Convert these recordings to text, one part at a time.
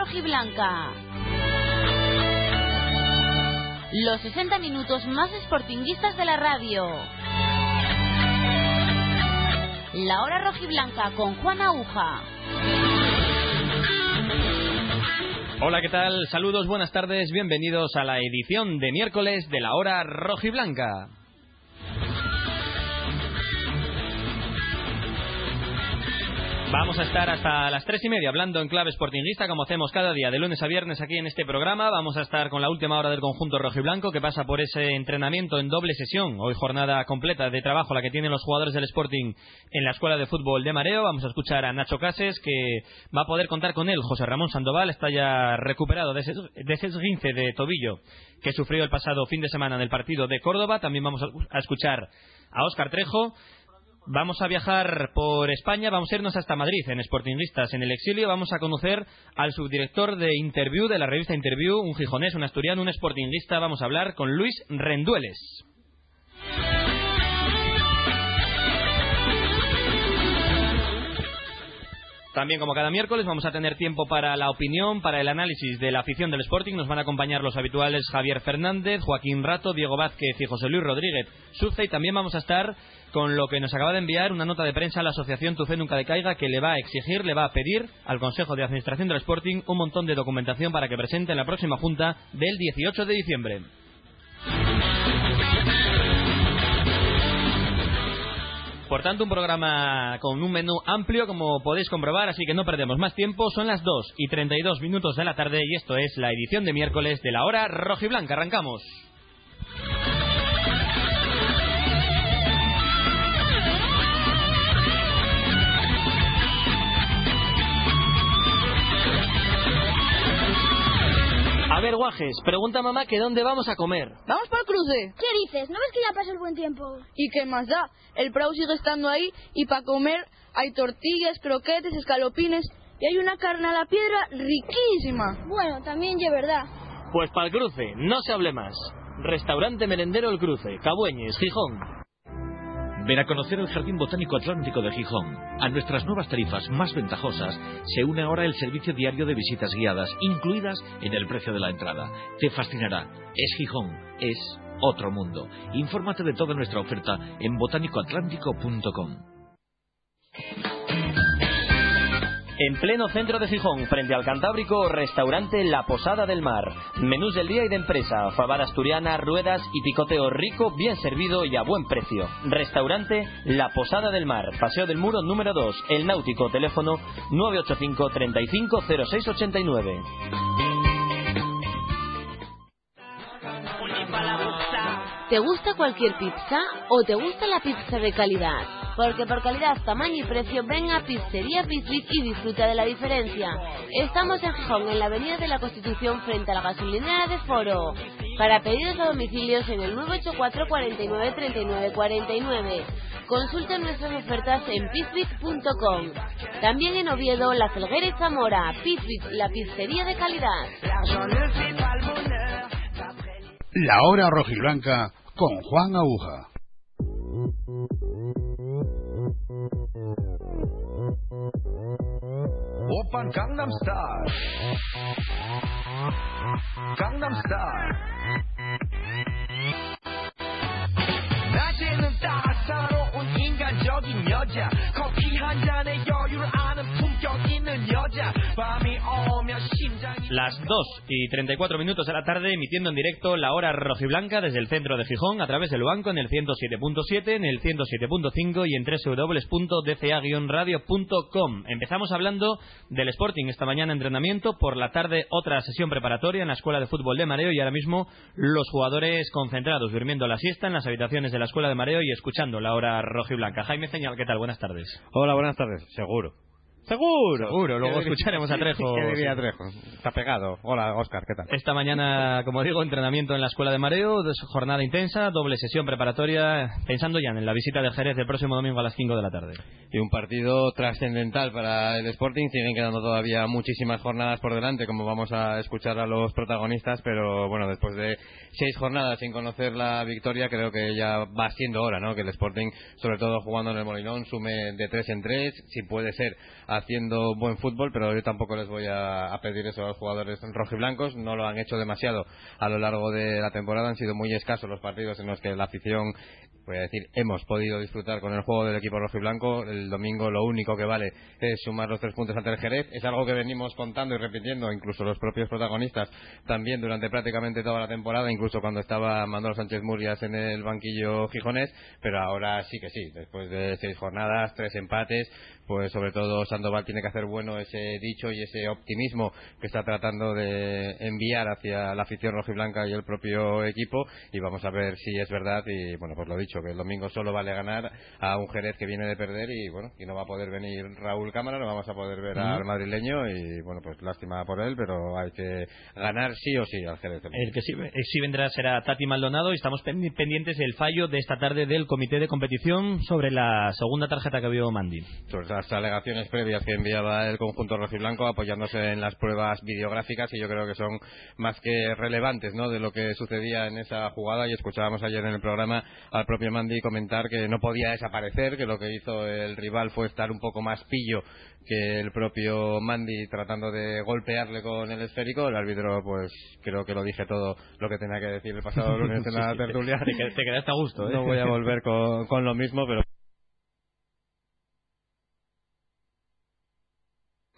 rojiblanca. Los 60 minutos más sportinguistas de la radio. La hora rojiblanca con Juan Aguja. Hola, ¿qué tal? Saludos, buenas tardes, bienvenidos a la edición de miércoles de la hora rojiblanca. Vamos a estar hasta las tres y media hablando en clave sportinguista, como hacemos cada día, de lunes a viernes aquí en este programa. Vamos a estar con la última hora del conjunto rojo y blanco, que pasa por ese entrenamiento en doble sesión. Hoy jornada completa de trabajo, la que tienen los jugadores del Sporting en la Escuela de Fútbol de Mareo. Vamos a escuchar a Nacho Cases, que va a poder contar con él. José Ramón Sandoval está ya recuperado de ese, de ese esguince de tobillo que sufrió el pasado fin de semana en el partido de Córdoba. También vamos a escuchar a Óscar Trejo. Vamos a viajar por España, vamos a irnos hasta Madrid en Sportingistas en el exilio. Vamos a conocer al subdirector de Interview, de la revista Interview, un gijonés, un asturiano, un sportinguista. Vamos a hablar con Luis Rendueles. También como cada miércoles vamos a tener tiempo para la opinión, para el análisis de la afición del Sporting. Nos van a acompañar los habituales Javier Fernández, Joaquín Rato, Diego Vázquez y José Luis Rodríguez Suce. Y también vamos a estar con lo que nos acaba de enviar una nota de prensa a la Asociación Tu Fe Nunca Decaiga que le va a exigir, le va a pedir al Consejo de Administración del Sporting un montón de documentación para que presente en la próxima Junta del 18 de diciembre. Por tanto, un programa con un menú amplio, como podéis comprobar, así que no perdemos más tiempo. Son las 2 y 32 minutos de la tarde y esto es la edición de miércoles de la hora rojiblanca. Arrancamos. A ver, Guajes, pregunta mamá que dónde vamos a comer. Vamos para el cruce. ¿Qué dices? ¿No ves que ya pasa el buen tiempo? ¿Y qué más da? El Prau sigue estando ahí y para comer hay tortillas, croquetes, escalopines y hay una carne a la piedra riquísima. Bueno, también es verdad. Pues para el cruce, no se hable más. Restaurante Merendero El Cruce, Cabueñes, Gijón. Ven a conocer el Jardín Botánico Atlántico de Gijón. A nuestras nuevas tarifas más ventajosas se une ahora el servicio diario de visitas guiadas, incluidas en el precio de la entrada. Te fascinará. Es Gijón. Es otro mundo. Infórmate de toda nuestra oferta en botánicoatlántico.com. En pleno centro de Gijón, frente al Cantábrico, restaurante La Posada del Mar. Menús del día y de empresa, fabada asturiana, ruedas y picoteo rico, bien servido y a buen precio. Restaurante La Posada del Mar, Paseo del Muro número 2, El Náutico, teléfono 985 35 0689. ¿Te gusta cualquier pizza o te gusta la pizza de calidad? Porque por calidad, tamaño y precio, ven a Pizzería Pizzic y disfruta de la diferencia. Estamos en Gijón, en la Avenida de la Constitución, frente a la gasolinera de Foro. Para pedidos a domicilios en el 984 49 39 49. Consulten nuestras ofertas en pizzic.com. También en Oviedo, La Felguera y Zamora. Pizzic, la pizzería de calidad. La hora rojiblanca con Juan Aguja. Style. Gangnam Style. 낮에는 따사로운 인간적인 여자 커피 한 잔에 여유를 아는 품격 있는 여자 밤이 심장이 Las 2 y 34 minutos de la tarde, emitiendo en directo la hora rojiblanca desde el centro de Gijón, a través del banco en el 107.7, en el 107.5 y en www.dca-radio.com. Empezamos hablando del Sporting esta mañana entrenamiento, por la tarde otra sesión preparatoria en la Escuela de Fútbol de Mareo y ahora mismo los jugadores concentrados, durmiendo la siesta en las habitaciones de la Escuela de Mareo y escuchando la hora rojiblanca. Jaime Señal, ¿qué tal? Buenas tardes. Hola, buenas tardes. Seguro. Seguro. Seguro, luego escucharemos a Trejo. ¿Qué diría Trejo? Está pegado. Hola, Oscar, ¿qué tal? Esta mañana, como digo, entrenamiento en la Escuela de Mareo, jornada intensa, doble sesión preparatoria, pensando ya en la visita de Jerez del próximo domingo a las 5 de la tarde. Y un partido trascendental para el Sporting. Siguen quedando todavía muchísimas jornadas por delante, como vamos a escuchar a los protagonistas. Pero bueno, después de seis jornadas sin conocer la victoria, creo que ya va siendo hora, ¿no? Que el Sporting, sobre todo jugando en el Molinón, sume de tres en tres, si puede ser haciendo buen fútbol, pero yo tampoco les voy a, pedir eso a los jugadores rojiblancos. No lo han hecho demasiado a lo largo de la temporada. Han sido muy escasos los partidos en los que la afición voy a decir, hemos podido disfrutar con el juego del equipo rojo y blanco. El domingo lo único que vale es sumar los tres puntos ante el Jerez. Es algo que venimos contando y repitiendo, incluso los propios protagonistas, también durante prácticamente toda la temporada, incluso cuando estaba Manuel Sánchez Murias en el banquillo gijonés, pero ahora sí que sí, después de seis jornadas, tres empates, pues sobre todo Sandoval tiene que hacer bueno ese dicho y ese optimismo que está tratando de enviar hacia la afición rojiblanca y el propio equipo. Y vamos a ver si es verdad y bueno pues lo dicho que el domingo solo vale ganar a un Jerez que viene de perder y bueno y no va a poder venir Raúl Cámara no vamos a poder ver al madrileño y bueno pues lástima por él pero hay que ganar sí o sí al Jerez El que sí, sí vendrá será Tati Maldonado y estamos pen- pendientes del fallo de esta tarde del comité de competición sobre la segunda tarjeta que vio Mandy. sobre las alegaciones previas que enviaba el conjunto rojiblanco apoyándose en las pruebas videográficas y yo creo que son más que relevantes ¿no? de lo que sucedía en esa jugada y escuchábamos ayer en el programa al propio Mandy comentar que no podía desaparecer, que lo que hizo el rival fue estar un poco más pillo que el propio Mandy tratando de golpearle con el esférico. El árbitro, pues creo que lo dije todo lo que tenía que decir el pasado lunes en la tertulia. te qued- te quedaste a gusto, ¿eh? No voy a volver con, con lo mismo, pero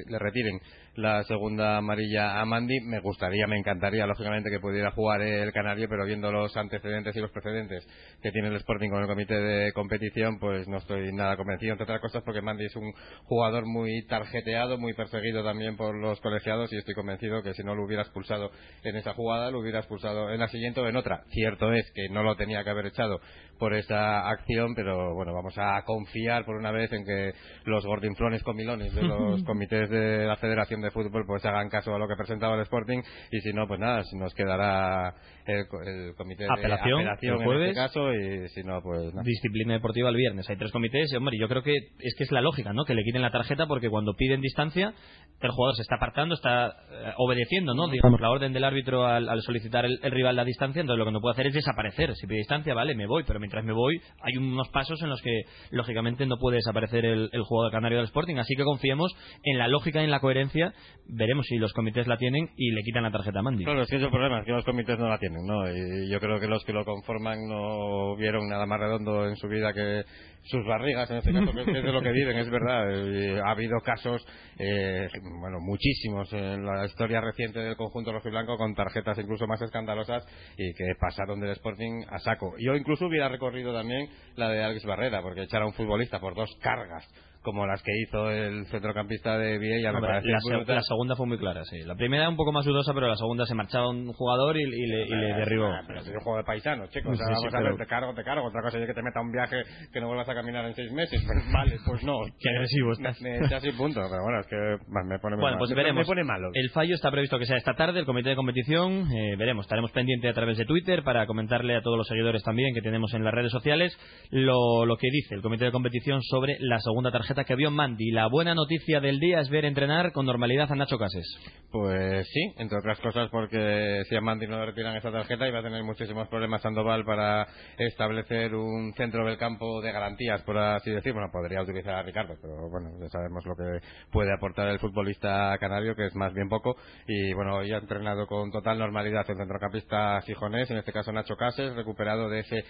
le retiren la segunda amarilla a Mandy. Me gustaría, me encantaría, lógicamente, que pudiera jugar el Canario, pero viendo los antecedentes y los precedentes que tiene el Sporting con el comité de competición, pues no estoy nada convencido, entre otras cosas, porque Mandy es un jugador muy tarjeteado, muy perseguido también por los colegiados y estoy convencido que si no lo hubiera expulsado en esa jugada, lo hubiera expulsado en la siguiente o en otra. Cierto es que no lo tenía que haber echado por esa acción, pero bueno, vamos a confiar por una vez en que los gordinflones comilones de los comités de la Federación de Fútbol pues hagan caso a lo que presentaba el Sporting y si no, pues nada, si nos quedará el, el comité de apelación el en jueves. este caso y si no, pues nada. Disciplina deportiva el viernes. Hay tres comités. y, Hombre, yo creo que es que es la lógica, ¿no? Que le quiten la tarjeta porque cuando piden distancia, el jugador se está apartando, está eh, obedeciendo, ¿no? Digamos, la orden del árbitro al, al solicitar el, el rival la distancia. Entonces, lo que no puede hacer es desaparecer. Si pide distancia, vale, me voy. Pero mientras me voy, hay unos pasos en los que, lógicamente, no puede desaparecer el, el jugador canario del Sporting. Así que confiemos en la lógica y en la coherencia. Veremos si los comités la tienen y le quitan la tarjeta a Mandy. Claro, que es el problema, es que los comités no la tienen, ¿no? Y yo creo que los que lo conforman no vieron nada más redondo en su vida que sus barrigas, en este caso, que es de lo que viven, es verdad. Ha habido casos, eh, bueno, muchísimos en la historia reciente del conjunto rojiblanco con tarjetas incluso más escandalosas y que pasaron del Sporting a saco. Yo incluso hubiera recorrido también la de Alex Barrera, porque echar a un futbolista por dos cargas como las que hizo el centrocampista de Hombre, parece la, se- segunda fue muy clara, sí. La primera un poco más dudosa, pero la segunda se marchaba un jugador y, y le, y le derribó. Ah, Pero es un juego de paisanos, chicos. O sea, Sí, sí, vamos a pero- ver, te cargo, te cargo. Otra cosa es que te meta un viaje que no vuelvas a caminar en seis meses. Pues vale, pues no. Qué agresivo estás. Me, me echas y punto. Pero bueno, es que me pone muy Bueno, mal. pues veremos. Me pone malo. El fallo está previsto que sea esta tarde, el comité de competición. eh, veremos, estaremos pendientes a través de Twitter para comentarle a todos los seguidores también que tenemos en las redes sociales lo, lo que dice el comité de competición sobre la segunda tarjeta que vio Mandy. La buena noticia del día es ver entrenar con normalidad a Nacho Cases. Pues sí, entre otras cosas porque si a Mandy no le retiran esa tarjeta iba a tener muchísimos problemas Sandoval para establecer un centro del campo de garantías, por así decir. Bueno, podría utilizar a Ricardo, pero bueno, ya sabemos lo que puede aportar el futbolista canario, que es más bien poco. Y bueno, hoy ha entrenado con total normalidad el centrocampista gijonés, en este caso Nacho Cases, recuperado de ese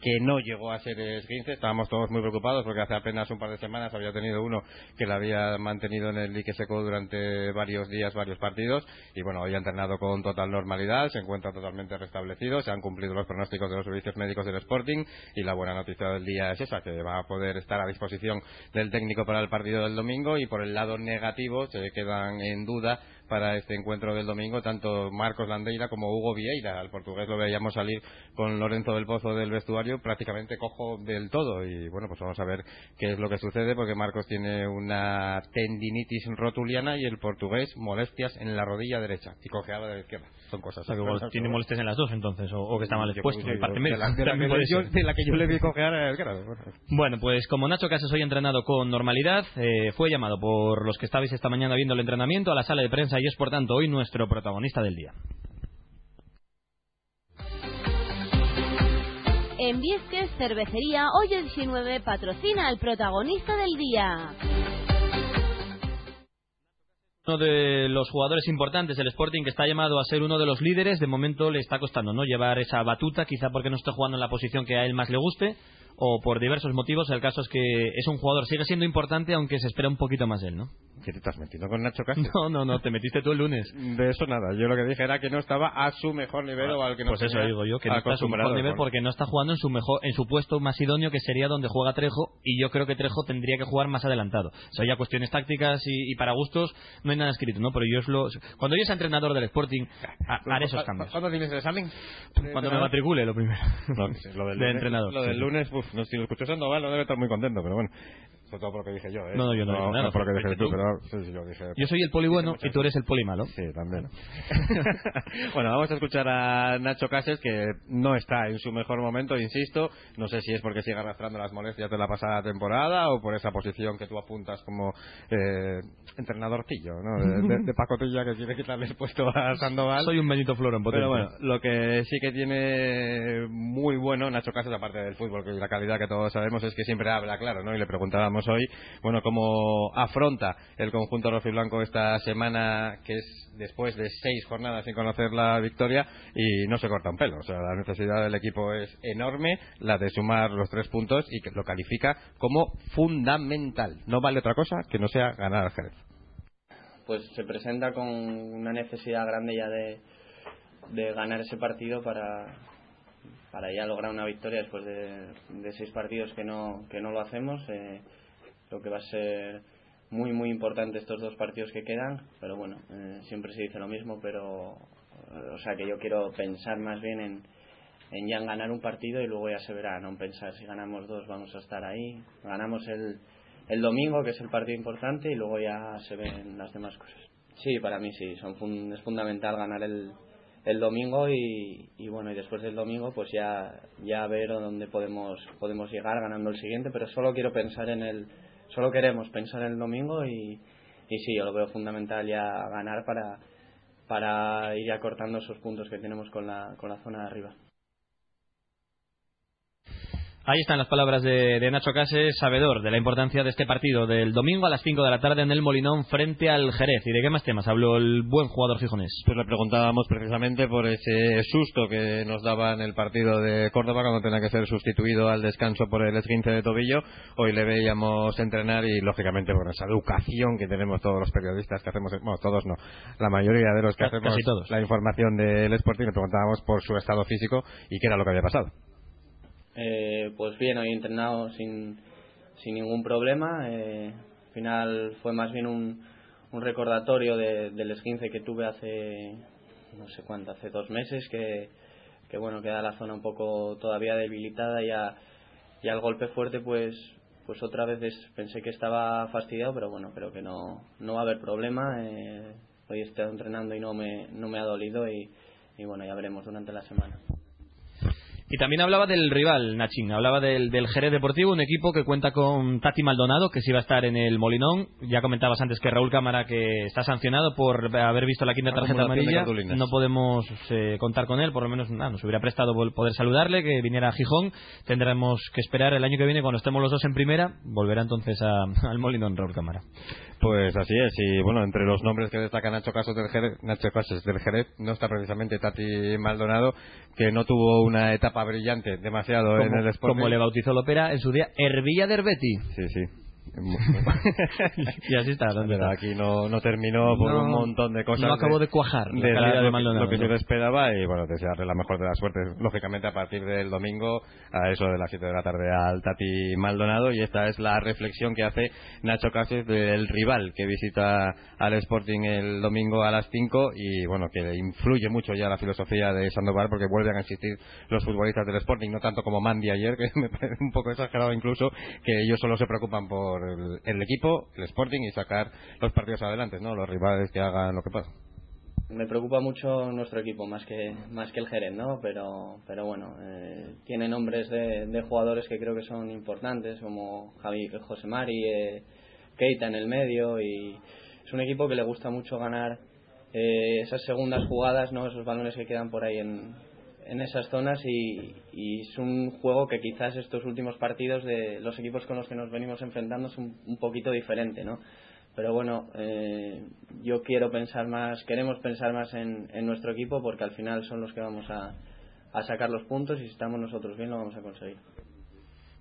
que no llegó a ser esguince. Estábamos todos muy preocupados porque hace apenas un par de semanas había tenido uno que la había mantenido en el dique seco durante varios días, varios partidos. Y bueno, hoy ha entrenado con total normalidad, se encuentra totalmente restablecido, se han cumplido los pronósticos de los servicios médicos del Sporting. Y la buena noticia del día es esa, que va a poder estar a disposición del técnico para el partido del domingo. Y por el lado negativo, se quedan en duda para este encuentro del domingo tanto Marcos Landeira como Hugo Vieira. Al portugués lo veíamos salir con Lorenzo del Pozo del vestuario prácticamente cojo del todo y bueno, pues vamos a ver qué es lo que sucede porque Marcos tiene una tendinitis rotuliana y el portugués molestias en la rodilla derecha y cojeaba de la izquierda. Son cosas. tiene molestias en las dos entonces o, que está mal expuesto. de, la, que yo, le vi cojear a Bueno, pues como Nacho Casas hoy ha entrenado con normalidad, eh, fue llamado por los que estabais esta mañana viendo el entrenamiento a la sala de prensa y es por tanto hoy nuestro protagonista del día. En Viesques Cervecería, hoy el 19 patrocina al protagonista del día. Uno de los jugadores importantes del Sporting que está llamado a ser uno de los líderes, de momento le está costando no llevar esa batuta, quizá porque no está jugando en la posición que a él más le guste, o por diversos motivos. El caso es que es un jugador, sigue siendo importante, aunque se espera un poquito más de él, ¿no? ¿Qué te estás metiendo con Nacho Castro? No, no, no, te metiste tú el lunes. De eso nada. Yo lo que dije era que no estaba a su mejor nivel o al que no Pues eso digo yo, que no está a su mejor nivel porque no está jugando en su mejor, en su puesto más idóneo, que sería donde juega Trejo, y yo creo que Trejo tendría que jugar más adelantado. O sea, ya cuestiones tácticas y, para gustos no hay nada escrito, ¿no? Pero yo es lo, cuando yo sea entrenador del Sporting, haré esos cambios. ¿Cuándo tienes el examen? Cuando me matricule, lo primero. lo del de entrenador. Lo del lunes, uf, no, si lo escuchas no debe estar muy contento, pero bueno. Sobre todo por lo que dije yo, ¿eh? No, no, yo no, no, nada, por lo que dije tú, pero sí, sí, yo dije... Yo soy el poli bueno y tú eres el poli malo. Sí, también. bueno, vamos a escuchar a Nacho Cases, que no está en su mejor momento, insisto. No sé si es porque sigue arrastrando las molestias de la pasada temporada o por esa posición que tú apuntas como eh, entrenadorcillo, ¿no? De, pacotilla que quiere quitarle el puesto a Sandoval. Soy un Benito Floro en potencia. Pero bueno, lo que sí que tiene muy bueno Nacho Cases, aparte del fútbol, que la calidad que todos sabemos, es que siempre habla claro, ¿no? Y le preguntábamos hoy, bueno, cómo afronta el conjunto rojiblanco esta semana que es después de seis jornadas sin conocer la victoria y no se corta un pelo. O sea, la necesidad del equipo es enorme, la de sumar los tres puntos y que lo califica como fundamental. No vale otra cosa que no sea ganar al Jerez. Pues se presenta con una necesidad grande ya de, de ganar ese partido para, para ya lograr una victoria después de, seis partidos que no, que no lo hacemos. Eh, creo que va a ser muy, muy importante estos dos partidos que quedan, pero bueno, eh, siempre se dice lo mismo, pero, eh, o sea, que yo quiero pensar más bien en, en ya ganar un partido y luego ya se verá, no pensar si ganamos dos vamos a estar ahí, ganamos el, el domingo, que es el partido importante, y luego ya se ven las demás cosas. Sí, para mí sí, son es fundamental ganar el, el domingo y, y, bueno y después del domingo pues ya ya ver dónde podemos podemos llegar ganando el siguiente pero solo quiero pensar en el solo queremos pensar en el domingo y, y sí yo lo veo fundamental ya ganar para para ir acortando esos puntos que tenemos con la con la zona de arriba Ahí están las palabras de, Nacho Cases, sabedor de la importancia de este partido del domingo a las 5 de la tarde en el Molinón frente al Jerez. ¿Y de qué más temas habló el buen jugador fijonés? Pues le preguntábamos precisamente por ese susto que nos daba en el partido de Córdoba cuando tenía que ser sustituido al descanso por el esguince de tobillo. Hoy le veíamos entrenar y, lógicamente, por esa educación que tenemos todos los periodistas que hacemos, bueno, todos no, la mayoría de los que hacemos la información del Sporting, le preguntábamos por su estado físico y qué era lo que había pasado. Eh, pues bien, hoy he entrenado sin, sin ningún problema. Eh, al final fue más bien un, un recordatorio de, del esguince que tuve hace, no sé cuánto, hace dos meses, que, que bueno, queda la zona un poco todavía debilitada y, a, y al golpe fuerte pues pues otra vez pensé que estaba fastidiado, pero bueno, creo que no, no va a haber problema. Eh, hoy he estado entrenando y no me, no me ha dolido y, y bueno, ya veremos durante la semana. Y también hablaba del rival, Nachín, hablaba del, del Jerez Deportivo, un equipo que cuenta con Tati Maldonado, que sí va a estar en el Molinón. Ya comentabas antes que Raúl Cámara, que está sancionado por haber visto la quinta tarjeta amarilla. No podemos eh, contar con él, por lo menos nada, nos hubiera prestado poder saludarle, que viniera a Gijón. Tendremos que esperar el año que viene, cuando estemos los dos en primera, volverá entonces al Molinón Raúl Cámara. Pues así es, y bueno, entre los nombres que destaca Nacho Casos del Jerez, Nacho Casos del Jerez, no está precisamente Tati Maldonado, que no tuvo una etapa brillante demasiado en el Sporting. como le bautizó Lopera en su día, Hervilla Derbeti. Sí, sí. y así está. ¿dónde Pero está? aquí no, no terminó por No- un montón de cosas. no acabó de cuajar la calidad dar de lo, que- Maldonado, lo que yo esperaba y bueno, desearle la mejor de las suertes. Lógicamente a partir del domingo, a eso de las 7 de la tarde al Tati Maldonado y esta es la reflexión que hace Nacho Cases del rival que visita al Sporting el domingo a las 5 y bueno, que influye mucho ya la filosofía de Sandoval porque vuelven a existir los futbolistas del Sporting, no tanto como Mandy ayer, que me parece un poco exagerado incluso, que ellos solo se preocupan por el, equipo, el Sporting y sacar los partidos adelante, ¿no? Los rivales que hagan lo que pasa. Me preocupa mucho nuestro equipo más que más que el Jerez, ¿no? Pero pero bueno, eh, tiene nombres de, de jugadores que creo que son importantes como Javi José Mari, eh, Keita en el medio y es un equipo que le gusta mucho ganar eh, esas segundas jugadas, ¿no? Esos balones que quedan por ahí en en esas zonas y, y es un juego que quizás estos últimos partidos de los equipos con los que nos venimos enfrentando es un, un poquito diferente, ¿no? Pero bueno, eh, yo quiero pensar más, queremos pensar más en, en nuestro equipo porque al final son los que vamos a, a sacar los puntos y si estamos nosotros bien lo vamos a conseguir.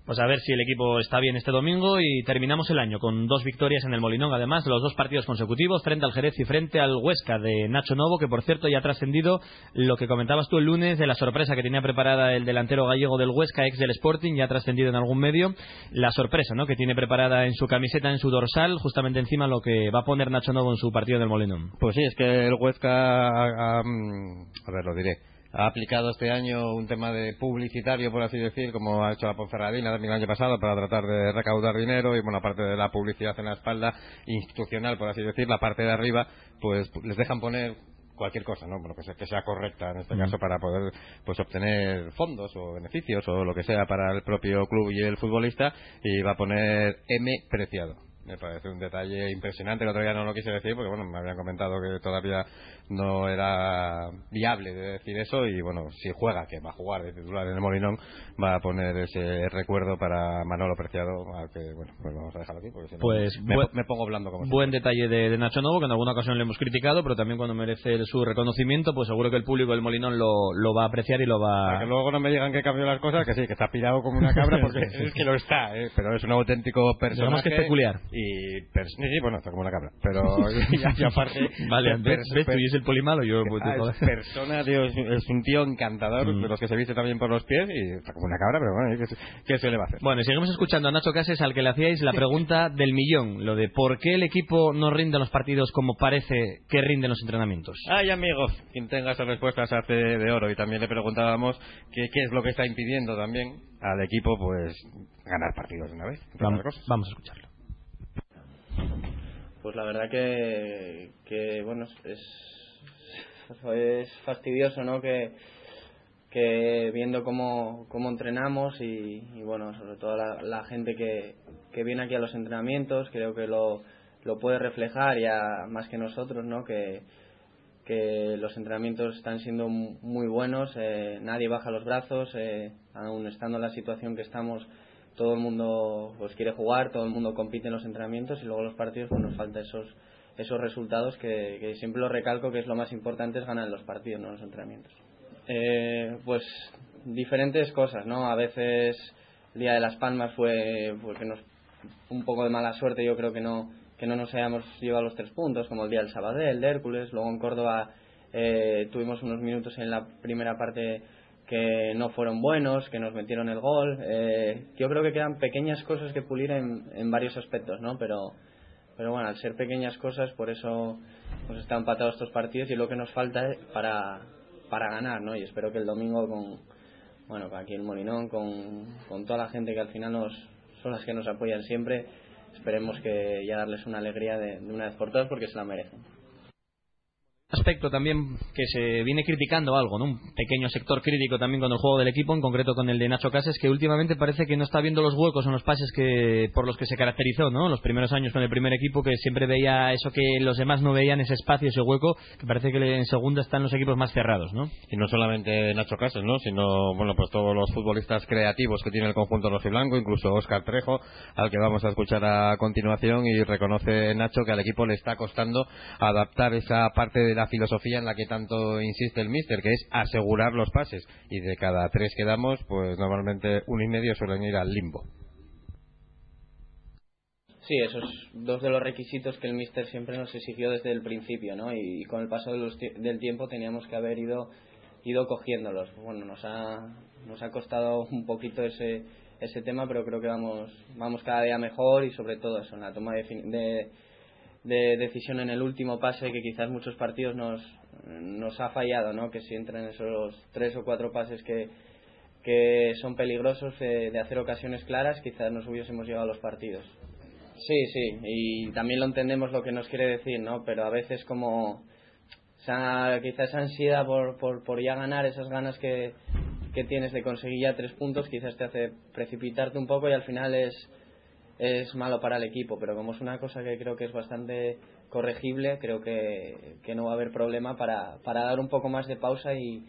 Pues a ver si el equipo está bien este domingo y terminamos el año con dos victorias en el Molinón, además de los dos partidos consecutivos frente al Jerez y frente al Huesca de Nacho Novo, que por cierto ya ha trascendido lo que comentabas tú el lunes de la sorpresa que tenía preparada el delantero gallego del Huesca, ex del Sporting, ya ha trascendido en algún medio, la sorpresa ¿no? que tiene preparada en su camiseta, en su dorsal, justamente encima lo que va a poner Nacho Novo en su partido del Molinón. Pues sí, es que el Huesca, mm, a ver, lo diré, ha aplicado este año un tema de publicitario, por así decir, como ha hecho la Ponferradina también el año pasado, para tratar de recaudar dinero y, bueno, aparte de la publicidad en la espalda institucional, por así decir, la parte de arriba, pues les dejan poner cualquier cosa, ¿no? Bueno, que sea, que sea correcta en este Mm. caso para poder pues obtener fondos o beneficios o lo que sea para el propio club y el futbolista y va a poner M preciado. Me parece un detalle impresionante. El otro día no lo quise decir porque, bueno, me habían comentado que todavía no era viable de decir eso. Y, bueno, si juega, que va a jugar de titular en el Molinón, va a poner ese recuerdo para Manolo Preciado. al que, bueno, pues vamos a dejarlo aquí porque si no Pues me, buen- me pongo blando como Buen detalle de, de Nacho Novo, que en alguna ocasión le hemos criticado, pero también cuando merece su reconocimiento, pues seguro que el público del Molinón lo, lo va a apreciar y lo Para va que luego no me digan que cambió las cosas, que sí, que está pirado como una cabra, porque es que lo está, ¿eh? pero es un auténtico personaje. Digamos que es peculiar. Y, sí, sí, bueno, está como una cabra, pero y, aparte... Vale, per- ¿ves, ves tú y es el polimalo? Yo, Ah, es persona, tío, es, es un tío encantador, Mm. de los que se viste también por los pies, y está como una cabra, pero bueno, ¿qué, se- qué se le va a hacer? Bueno, y seguimos escuchando a Nacho Cases al que le hacíais la pregunta del millón, lo de por qué el equipo no rinde en los partidos como parece que rinde en los entrenamientos. Ay, amigos, quien tenga esas respuestas hace de oro. Y también le preguntábamos qué, qué es lo que está impidiendo también al equipo, pues, ganar partidos de una vez. Vamos, cosas. vamos a escucharlo. Pues la verdad que, que bueno, es, fastidioso, ¿no? Que, que viendo cómo, cómo entrenamos y, y, bueno, sobre todo la, gente que, que viene aquí a los entrenamientos, creo que lo, lo puede reflejar ya más que nosotros, ¿no? Que, que los entrenamientos están siendo mu- muy buenos, eh, nadie baja los brazos, eh, aún estando en la situación que estamos, todo el mundo pues quiere jugar, todo el mundo compite en los entrenamientos y luego los partidos pues nos falta esos esos resultados que, que siempre lo recalco que es lo más importante es ganar en los partidos, no en los entrenamientos. Eh, pues diferentes cosas, ¿no? A veces el día de las Palmas fue porque nos un poco de mala suerte, yo creo que no que no nos hayamos llevado los tres puntos, como el día del Sabadell, de Hércules, luego en Córdoba eh, tuvimos unos minutos en la primera parte que no fueron buenos, que nos metieron el gol. Eh, yo creo que quedan pequeñas cosas que pulir en, varios aspectos, ¿no? Pero, pero bueno, al ser pequeñas cosas, por eso nos están empatados estos partidos y lo que nos falta es para, para ganar, ¿no? Y espero que el domingo con, bueno, aquí en Molinón, con, con toda la gente que al final nos, son las que nos apoyan siempre, esperemos que ya darles una alegría de, de una vez por todas porque se la merecen. Aspecto también que se viene criticando algo, ¿no? Un pequeño sector crítico también con el juego del equipo, en concreto con el de Nacho Cases, que últimamente parece que no está viendo los huecos en los pases que por los que se caracterizó, ¿no? Los primeros años con el primer equipo, que siempre veía eso que los demás no veían, ese espacio, ese hueco, que parece que en segunda están los equipos más cerrados, ¿no? Y no solamente Nacho Casas, ¿no? Sino, bueno, pues todos los futbolistas creativos que tiene el conjunto rojiblanco, incluso Óscar Trejo, al que vamos a escuchar a continuación, y reconoce Nacho que al equipo le está costando adaptar esa parte de la filosofía en la que tanto insiste el míster, que es asegurar los pases. Y de cada tres que damos, pues normalmente uno y medio suelen ir al limbo. Sí, esos dos de los requisitos que el míster siempre nos exigió desde el principio, ¿no? Y con el paso del tiempo teníamos que haber ido ido cogiéndolos. Bueno, nos ha nos ha costado un poquito ese ese tema, pero creo que vamos vamos cada día mejor y sobre todo eso en la toma de, de de decisión en el último pase que quizás muchos partidos nos nos ha fallado, ¿no? Que si entran esos tres o cuatro pases que que son peligrosos eh, de hacer ocasiones claras, quizás nos hubiésemos llegado a los partidos. Sí, sí, y también lo entendemos lo que nos quiere decir, ¿no? Pero a veces como quizás esa ansiedad por, por, por ya ganar, esas ganas que, que tienes de conseguir ya tres puntos, quizás te hace precipitarte un poco y al final es, es malo para el equipo. Pero como es una cosa que creo que es bastante corregible, creo que, que no va a haber problema para, para dar un poco más de pausa y,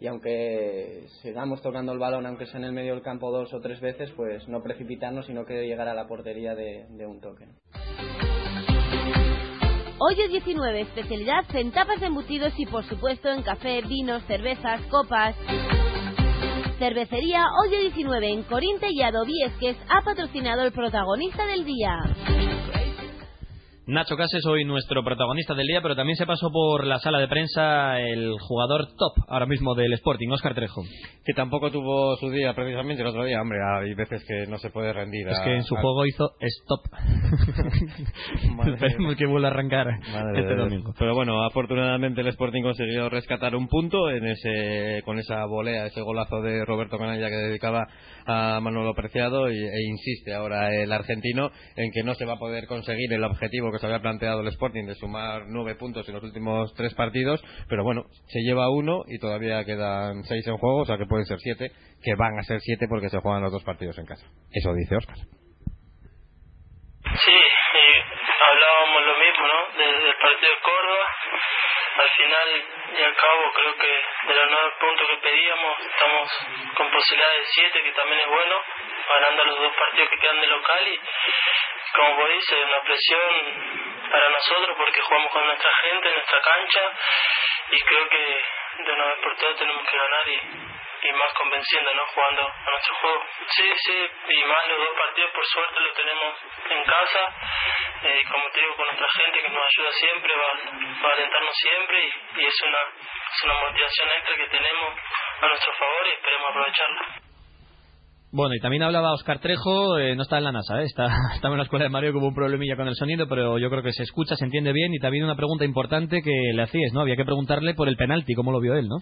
y aunque sigamos tocando el balón, aunque sea en el medio del campo dos o tres veces, pues no precipitarnos, sino que llegar a la portería de, de un toque. Hoy es 19, especialidad en tapas embutidos y por supuesto en café, vinos, cervezas, copas. Cervecería Hoyo 19 en Corinte y Adobiesques ha patrocinado el protagonista del día. Nacho Cases, hoy nuestro protagonista del día, pero también se pasó por la sala de prensa el jugador top ahora mismo del Sporting, Óscar Trejo. Que tampoco tuvo su día precisamente el otro día. Hombre, hay veces que no se puede rendir. Es a- que en su a- juego hizo stop. Esperemos que vuelva a arrancar Madre este domingo. Pero bueno, afortunadamente el Sporting consiguió rescatar un punto en ese con esa volea, ese golazo de Roberto Canalla que dedicaba a Manolo Preciado y, e insiste ahora el argentino en que no se va a poder conseguir el objetivo que se había planteado el Sporting de sumar nueve puntos en los últimos tres partidos, pero bueno, se lleva uno y todavía quedan seis en juego, o sea que pueden ser siete, que van a ser siete porque se juegan los dos partidos en casa. Eso dice Oscar. Sí, hablábamos lo mismo, ¿no? Desde el partido de Córdoba. Al final y al cabo, creo que de los nueve puntos que pedíamos, estamos con posibilidad de siete, que también es bueno, ganando los dos partidos que quedan de local. Y como vos dices, una presión para nosotros porque jugamos con nuestra gente, en nuestra cancha. Y creo que de una vez por todas tenemos que ganar y, y más convenciendo, ¿no? Jugando a nuestro juego. Sí, sí, y más los dos partidos por suerte lo tenemos en casa, eh, como te digo, con nuestra gente que nos ayuda siempre, va, va a alentarnos siempre y, y es, una, es una motivación extra que tenemos a nuestro favor y esperemos aprovecharla. Bueno, y también hablaba Oscar Trejo, eh, no está en la NASA, ¿eh? está, estaba en la escuela de Mario que hubo un problemilla con el sonido, pero yo creo que se escucha, se entiende bien y también una pregunta importante que le hacías, ¿no? Había que preguntarle por el penalti, ¿cómo lo vio él, no?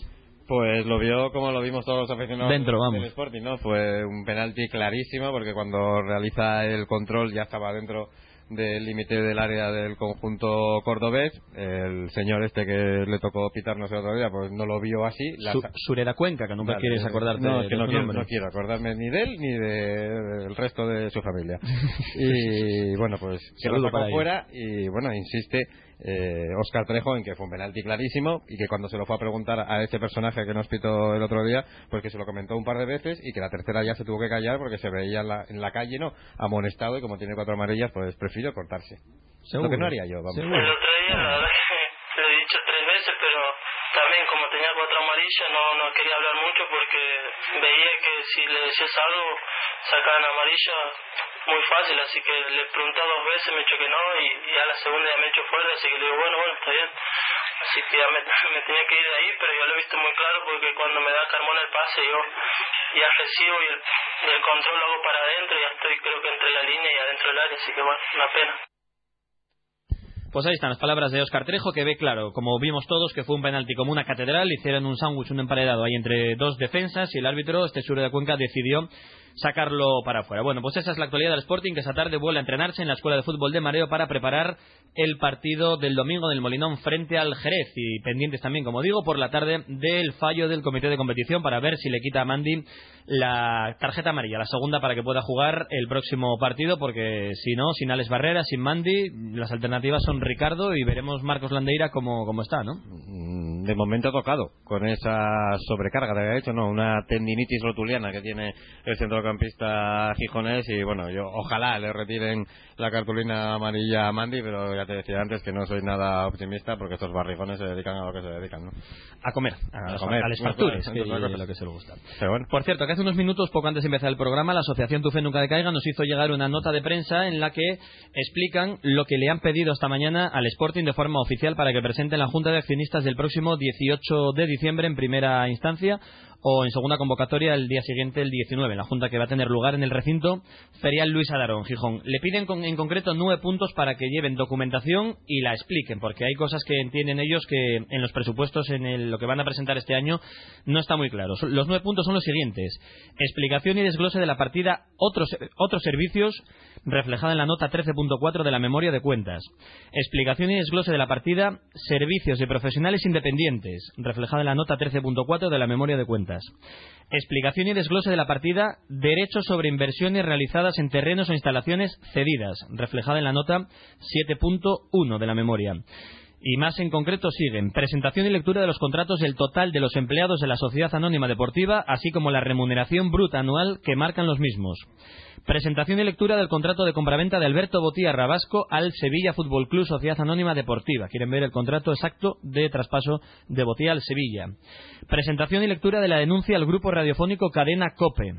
Pues lo vio como lo vimos todos los aficionados Dentro, del vamos. Sporting, ¿no? Fue un penalti clarísimo porque cuando realiza el control ya estaba dentro del límite del área del conjunto cordobés. El señor este que le tocó pitarnos el otro día, pues no lo vio así. La Su- Surera Cuenca, que nunca Vale, quieres acordarte no, es que de no quiero, no quiero acordarme ni de él ni de- del resto de su familia. y bueno, pues que lo ellos. fuera y bueno, insiste eh, Oscar Trejo en que fue un penalti clarísimo y que cuando se lo fue a preguntar a este personaje que nos pitó el otro día, pues que se lo comentó un par de veces y que la tercera ya se tuvo que callar porque se veía en la, en la calle, ¿no? Amonestado y como tiene cuatro amarillas, pues prefirió cortarse. Seguro. Lo que no haría yo, vamos. El otro día, la verdad que lo he dicho tres veces, pero también como tenía cuatro amarillas no, no quería hablar mucho porque veía que si le decías algo sacaban amarilla muy fácil, así que le pregunté dos veces, me dicho que no y, y a la segunda ya me hecho fuera, así que le digo, bueno, bueno, está bien. Así que ya me, tenía que ir de ahí, pero yo lo he visto muy claro porque cuando me da Carmona el pase yo ya recibo y el, y el control lo hago para adentro, ya estoy creo que entre la línea y adentro del área, así que bueno, una pena. Pues ahí están las palabras de Oscar Trejo, que ve claro, como vimos todos, que fue un penalti como una catedral, hicieron un sándwich, un emparedado ahí entre dos defensas y el árbitro, este Sur de Cuenca, decidió sacarlo para afuera. Bueno, pues esa es la actualidad del Sporting, que esta tarde vuelve a entrenarse en la Escuela de Fútbol de Mareo para preparar el partido del domingo del Molinón frente al Jerez y pendientes también, como digo, por la tarde del fallo del comité de competición para ver si le quita a Mandy la tarjeta amarilla, la segunda para que pueda jugar el próximo partido, porque si no, sin Alex Barrera, sin Mandy, las alternativas son Ricardo y veremos Marcos Landeira como, como está, ¿no? Mm, de momento tocado con esa sobrecarga, de hecho, no, una tendinitis rotuliana que tiene el centrocampista gijonés y bueno, yo ojalá le retiren la cartulina amarilla a Mandy, pero ya te decía antes que no soy nada optimista porque estos barrijones se dedican a lo que se dedican, ¿no? A comer, a, A comer. a las facturas, que lo que se le gusta. Pero bueno. Por cierto, que hace unos minutos, poco antes de empezar el programa, la Asociación Tu Fe Nunca Decaiga nos hizo llegar una nota de prensa en la que explican lo que le han pedido esta mañana al Sporting de forma oficial para que presente en la Junta de Accionistas del próximo 18 de diciembre en primera instancia o en segunda convocatoria el día siguiente, el 19, en la Junta que va a tener lugar en el recinto Ferial Luis Adarón, Gijón. Le piden con- en concreto nueve puntos para que lleven documentación y la expliquen, porque hay cosas que entienden ellos que en los presupuestos, en el- lo que van a presentar este año, no está muy claro. Los nueve puntos son los siguientes. Explicación y desglose de la partida otros, otros servicios, reflejada en la nota 13.4 de la memoria de cuentas. Explicación y desglose de la partida servicios de profesionales independientes, reflejada en la nota 13.4 de la memoria de cuentas. Explicación y desglose de la partida. Derechos sobre inversiones realizadas en terrenos o instalaciones cedidas, reflejada en la nota 7.1 de la memoria. Y más en concreto siguen presentación y lectura de los contratos del total de los empleados de la Sociedad Anónima Deportiva, así como la remuneración bruta anual que marcan los mismos. Presentación y lectura del contrato de compraventa de Alberto Botía Rabasco al Sevilla Fútbol Club Sociedad Anónima Deportiva. Quieren ver el contrato exacto de traspaso de Botía al Sevilla. Presentación y lectura de la denuncia al grupo radiofónico Cadena Cope.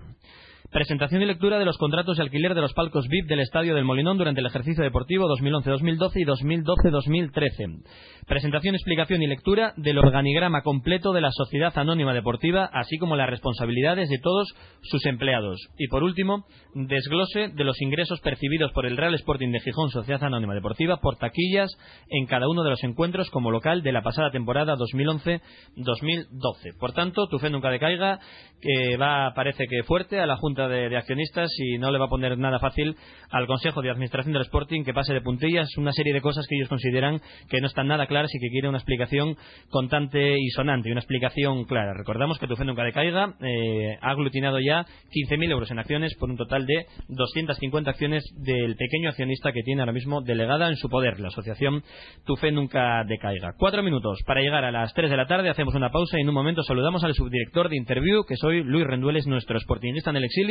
Presentación y lectura de los contratos de alquiler de los palcos VIP del Estadio del Molinón durante el ejercicio deportivo 2011-2012 y 2012-2013. Presentación, explicación y lectura del organigrama completo de la Sociedad Anónima Deportiva, así como las responsabilidades de todos sus empleados. Y por último, desglose de los ingresos percibidos por el Real Sporting de Gijón Sociedad Anónima Deportiva por taquillas en cada uno de los encuentros como local de la pasada temporada 2011-2012. Por tanto, tu fe nunca decaiga, que va, parece que fuerte a la Junta de, Accionistas y no le va a poner nada fácil al Consejo de Administración del Sporting que pase de puntillas una serie de cosas que ellos consideran que no están nada claras y que quiere una explicación contante y sonante, una explicación clara. Recordamos que tu fe nunca decaiga eh, ha aglutinado ya 15.000 euros en acciones por un total de 250 acciones del pequeño accionista que tiene ahora mismo delegada en su poder, la asociación Tu fe nunca decaiga. Cuatro minutos para llegar a las 3 de la tarde, hacemos una pausa y en un momento saludamos al subdirector de Interview, que soy Luis Rendueles, nuestro sportingista en el exilio,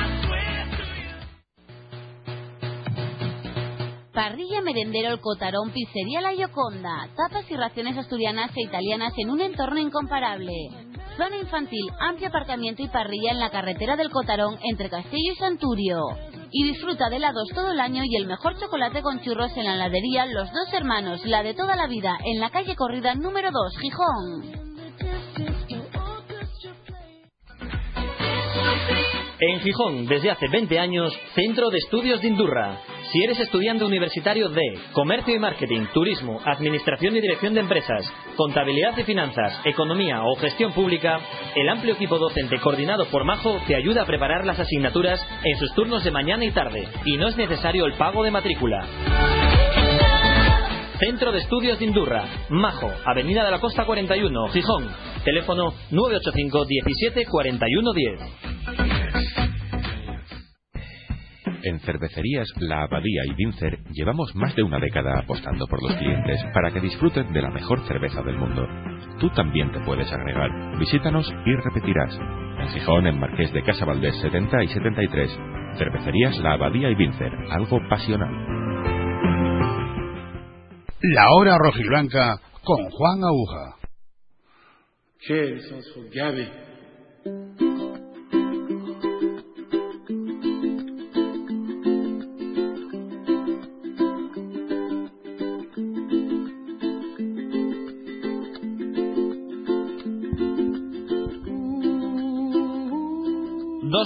Parrilla Merendero El Cotarón, Pizzería La Yoconda. Tapas y raciones asturianas e italianas en un entorno incomparable. Zona infantil, amplio aparcamiento y parrilla en la carretera del Cotarón entre Castillo y Santurio. Y disfruta de helados todo el año y el mejor chocolate con churros en la heladería Los Dos Hermanos, la de toda la vida, en la calle Corrida número 2, Gijón. En Gijón, desde hace 20 años, Centro de Estudios de Indurra. Si eres estudiante universitario de Comercio y Marketing, Turismo, Administración y Dirección de Empresas, Contabilidad y Finanzas, Economía o Gestión Pública, el amplio equipo docente coordinado por Majo te ayuda a preparar las asignaturas en sus turnos de mañana y tarde, y no es necesario el pago de matrícula. Centro de Estudios de Indurra, Majo, Avenida de la Costa 41, Gijón. Teléfono 985 17 41 10. En cervecerías La Abadía y Vincer llevamos más de una década apostando por los clientes para que disfruten de la mejor cerveza del mundo. Tú también te puedes agregar. Visítanos y repetirás. En Gijón, en Marqués de Casa Valdés 70 y 73. Cervecerías La Abadía y Vincer. Algo pasional. La hora rojiblanca con Juan Aguja. Che,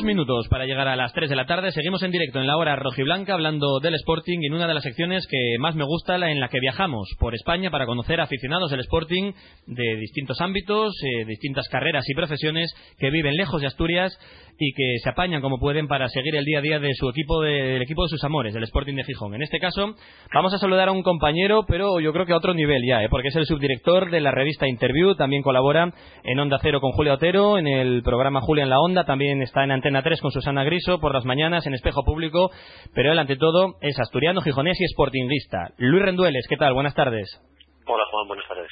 minutos para llegar a las 3 de la tarde. Seguimos en directo en la hora rojiblanca hablando del Sporting en una de las secciones que más me gusta, la en la que viajamos por España para conocer aficionados del Sporting de distintos ámbitos, eh, distintas carreras y profesiones que viven lejos de Asturias y que se apañan como pueden para seguir el día a día de su equipo, de- del equipo de sus amores, del Sporting de Gijón. En este caso, vamos a saludar a un compañero, pero yo creo que a otro nivel ya, ¿eh? porque es el subdirector de la revista Interview, también colabora en Onda Cero con Julia Otero, en el programa Julia en la Onda, también está en Antena 3 con Susana Griso por las mañanas en Espejo Público, pero él ante todo es asturiano, gijonés y sportinguista. Luis Rendueles, ¿qué tal? Buenas tardes. Hola Juan, buenas tardes.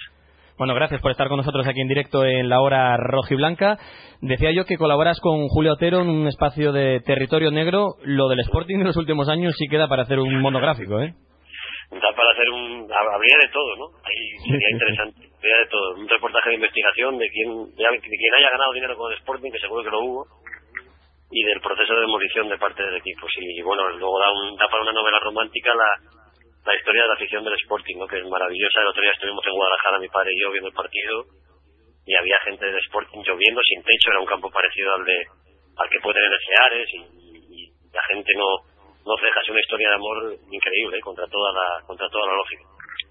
Bueno, gracias por estar con nosotros aquí en directo en la hora rojiblanca. Decía yo que colaboras con Julio Otero en un espacio de territorio negro. Lo del Sporting en los últimos años sí queda para hacer un monográfico, ¿eh? Da para hacer un... Habría de todo, ¿no? Ahí sería interesante. Habría de todo. Un reportaje de investigación de quién, de quién haya ganado dinero con el Sporting, que seguro que lo hubo, y del proceso de demolición de parte del equipo. Y bueno, luego da, un, da para una novela romántica la, la historia de la afición del Sporting, ¿no? Que es maravillosa. El otro día estuvimos en Guadalajara, mi padre y yo, viendo el partido, y había gente del Sporting lloviendo sin techo. Era un campo parecido al de al que puede tener Seares, y, y la gente no no deja es una historia de amor increíble ¿eh? contra toda la contra toda la lógica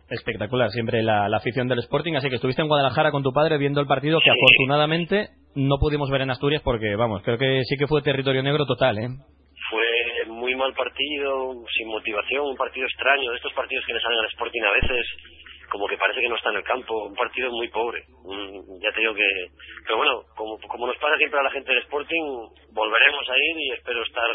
Espectacular, siempre la, la afición del Sporting. Así que estuviste en Guadalajara con tu padre viendo el partido que afortunadamente no pudimos ver en Asturias porque, vamos, creo que sí que fue territorio negro total, ¿eh? fue muy mal partido sin motivación un partido extraño de estos partidos que le salen al Sporting a veces como que parece que no está en el campo un partido muy pobre ya te digo que pero bueno como, como nos pasa siempre a la gente del Sporting volveremos a ir y espero estar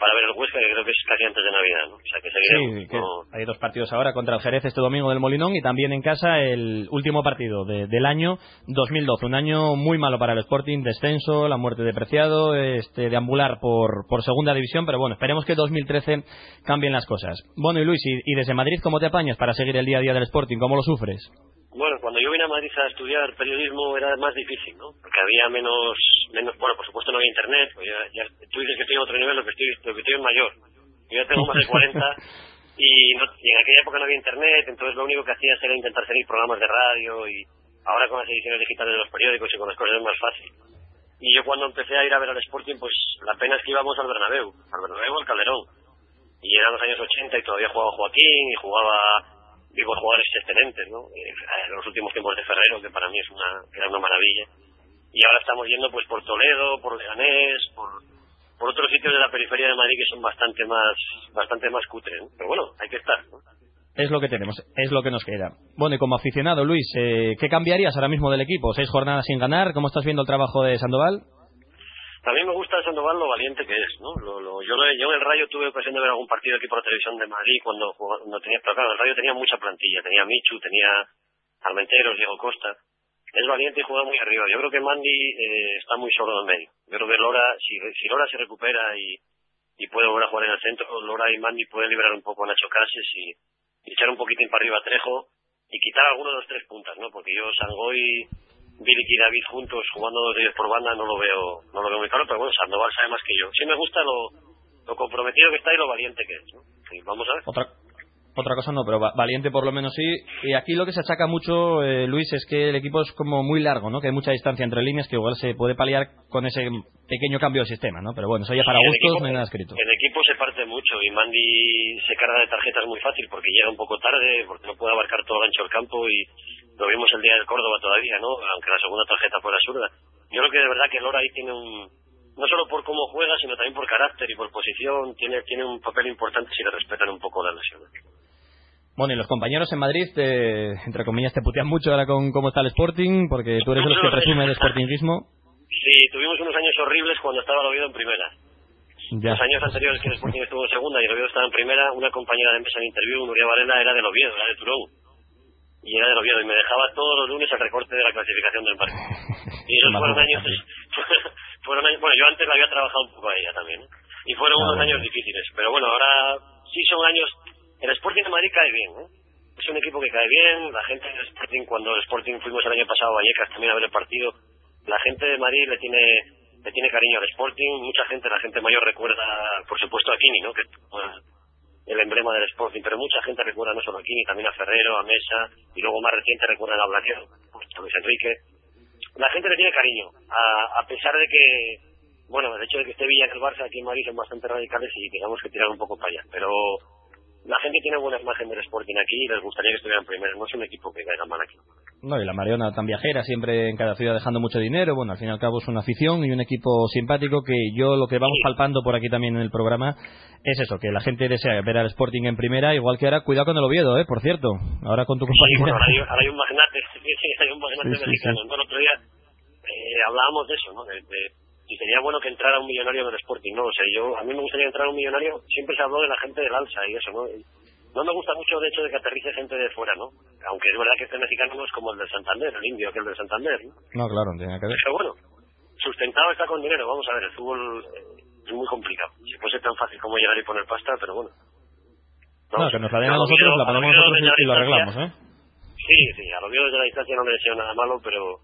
para ver el Huesca que creo que es casi antes de Navidad ¿no? o sea que seguiremos Sí, que no- hay dos partidos ahora contra el Jerez este domingo del Molinón y también en casa el último partido de- del año 2012. Un año muy malo para el Sporting, descenso, la muerte de Preciado, este, deambular por, por segunda división, pero bueno, esperemos que 2013 cambien las cosas. Bueno, y Luis, y, y desde Madrid, ¿cómo te apañas para seguir el día a día del Sporting? ¿Cómo lo sufres? Bueno, cuando yo vine a Madrid a estudiar periodismo era más difícil, ¿no? Porque había menos, menos bueno, por supuesto no había internet, pues ya, ya- tú dices que estoy en otro nivel, lo que estoy, lo que estoy es mayor. Yo ya tengo más de 40 y, no- y en aquella época no había internet, entonces lo único que hacía era intentar seguir programas de radio y ahora con las ediciones digitales de los periódicos y con las cosas es más fácil. Y yo cuando empecé a ir a ver al Sporting, pues la pena es que íbamos al Bernabéu, al Bernabéu al Calderón. Y eran los años 80 y todavía jugaba Joaquín y jugaba vivos jugadores excelentes, ¿no? Eh, los últimos tiempos de Ferrero, que para mí es una, era una maravilla. Y ahora estamos yendo pues por Toledo, por Leganés, por, por otros sitios de la periferia de Madrid que son bastante más, bastante más cutres, ¿no? Pero bueno, hay que estar. Es lo que tenemos, es lo que nos queda. Bueno, y como aficionado, Luis, eh, ¿qué cambiarías ahora mismo del equipo? ¿Seis jornadas sin ganar? ¿Cómo estás viendo el trabajo de Sandoval? También me gusta Sandoval lo valiente que es, ¿no? Lo, lo- yo, yo en el Rayo tuve ocasión de ver algún partido aquí por la televisión de Madrid cuando, cuando tenía, pero claro, el Rayo tenía mucha plantilla, tenía Michu, tenía Armenteros, Diego Costa. Es valiente y juega muy arriba. Yo creo que Mandy eh, está muy solo en medio. Yo creo que Lora, si, Lora se recupera y, y puede volver a jugar en el centro, Lora y Mandy pueden liberar un poco a Nacho Cases y, y echar un poquitín para arriba a Trejo y quitar alguno de los tres puntas, ¿no? Porque yo Sangoy, Bilic y David juntos jugando dos de ellos por banda no lo veo no lo veo muy claro, pero bueno, Sandoval sabe más que yo. Sí me gusta lo, lo comprometido que está y lo valiente que es, ¿no? Y vamos a ver. Otra, otra cosa no, pero va- valiente por lo menos sí. Y aquí lo que se achaca mucho, eh, Luis, es que el equipo es como muy largo, ¿no? Que hay mucha distancia entre líneas que igual se puede paliar con ese pequeño cambio de sistema, ¿no? Pero bueno, eso ya para Sí, gustos equipo- no hay nada escrito. El equipo se parte mucho y Mandy se carga de tarjetas muy fácil porque llega un poco tarde, porque no puede abarcar todo el ancho del campo y lo vimos el día del Córdoba todavía, ¿no? Aunque la segunda tarjeta fuera absurda. Yo creo que de verdad que Lora ahí tiene un, no solo por cómo juega, sino también por carácter y por posición, tiene, tiene un papel importante si le respetan un poco las lesiones. Bueno, y los compañeros en Madrid, te- entre comillas, te putean mucho ahora con cómo está el Sporting, porque tú eres de los que presume el Sportingismo. Sí, tuvimos unos años horribles cuando estaba el Oviedo en primera. Ya. Los años anteriores que el Sporting estuvo en segunda y el Oviedo estaba en primera, una compañera de mesa en interview, Nuria Varela, era del Oviedo, era de Turón. Y era del Oviedo, y me dejaba todos los lunes el recorte de la clasificación del marco. Y esos fueron años, fueron años, bueno, yo antes la había trabajado un poco a ella también, ¿eh? y fueron Ah, unos bueno. años difíciles. Pero bueno, ahora sí son años, el Sporting de Madrid cae bien, ¿eh? Es un equipo que cae bien, la gente del Sporting, cuando el Sporting fuimos el año pasado a Vallecas también a ver el partido, la gente de Madrid le tiene le tiene cariño al Sporting, mucha gente, la gente mayor recuerda, por supuesto, a Kini, ¿no? Que el emblema del Sporting, pero mucha gente recuerda no solo a Kini, también a Ferrero, a Mesa, y luego más reciente recuerda a Blaquier, a Luis Enrique. La gente le tiene cariño, a, pesar de que bueno, el hecho de que esté Villa el Barça aquí en Madrid son bastante radicales y digamos que tiran un poco para allá. Pero la gente tiene buena imagen del Sporting aquí y les gustaría que estuvieran primero. No es un equipo que caiga mal aquí. No, y la Mariona tan viajera, siempre en cada ciudad dejando mucho dinero. Bueno, al fin y al cabo es una afición y un equipo simpático que yo lo que vamos palpando por aquí también en el programa es eso, que la gente desea ver al Sporting en primera, igual que ahora, cuidado con el Oviedo, ¿eh? Por cierto, ahora con tu Sí, bueno, ahora hay, ahora hay un magnate, sí, sí, hay un magnate Sí, mexicano. Bueno, el otro día eh, hablábamos de eso, ¿no? De, de- y sería bueno que entrara un millonario en el Sporting, ¿no? O sea, yo, a mí me gustaría entrar un millonario, siempre se habló de la gente del alza y eso, ¿no? No me gusta mucho el hecho de que aterrice gente de fuera, ¿no? Aunque es verdad que este mexicano no es como el del Santander, el indio que el del Santander, ¿no? No, claro, tiene que ver. Pero bueno, sustentado está con dinero, vamos a ver, el fútbol eh, es muy complicado. Si fuese tan fácil como llegar y poner pasta, pero bueno. No, que nos la den a nosotros, la ponemos nosotros y, y lo la arreglamos. ¿eh? Sí, sí, a lo veo desde la distancia no le deseo nada malo, pero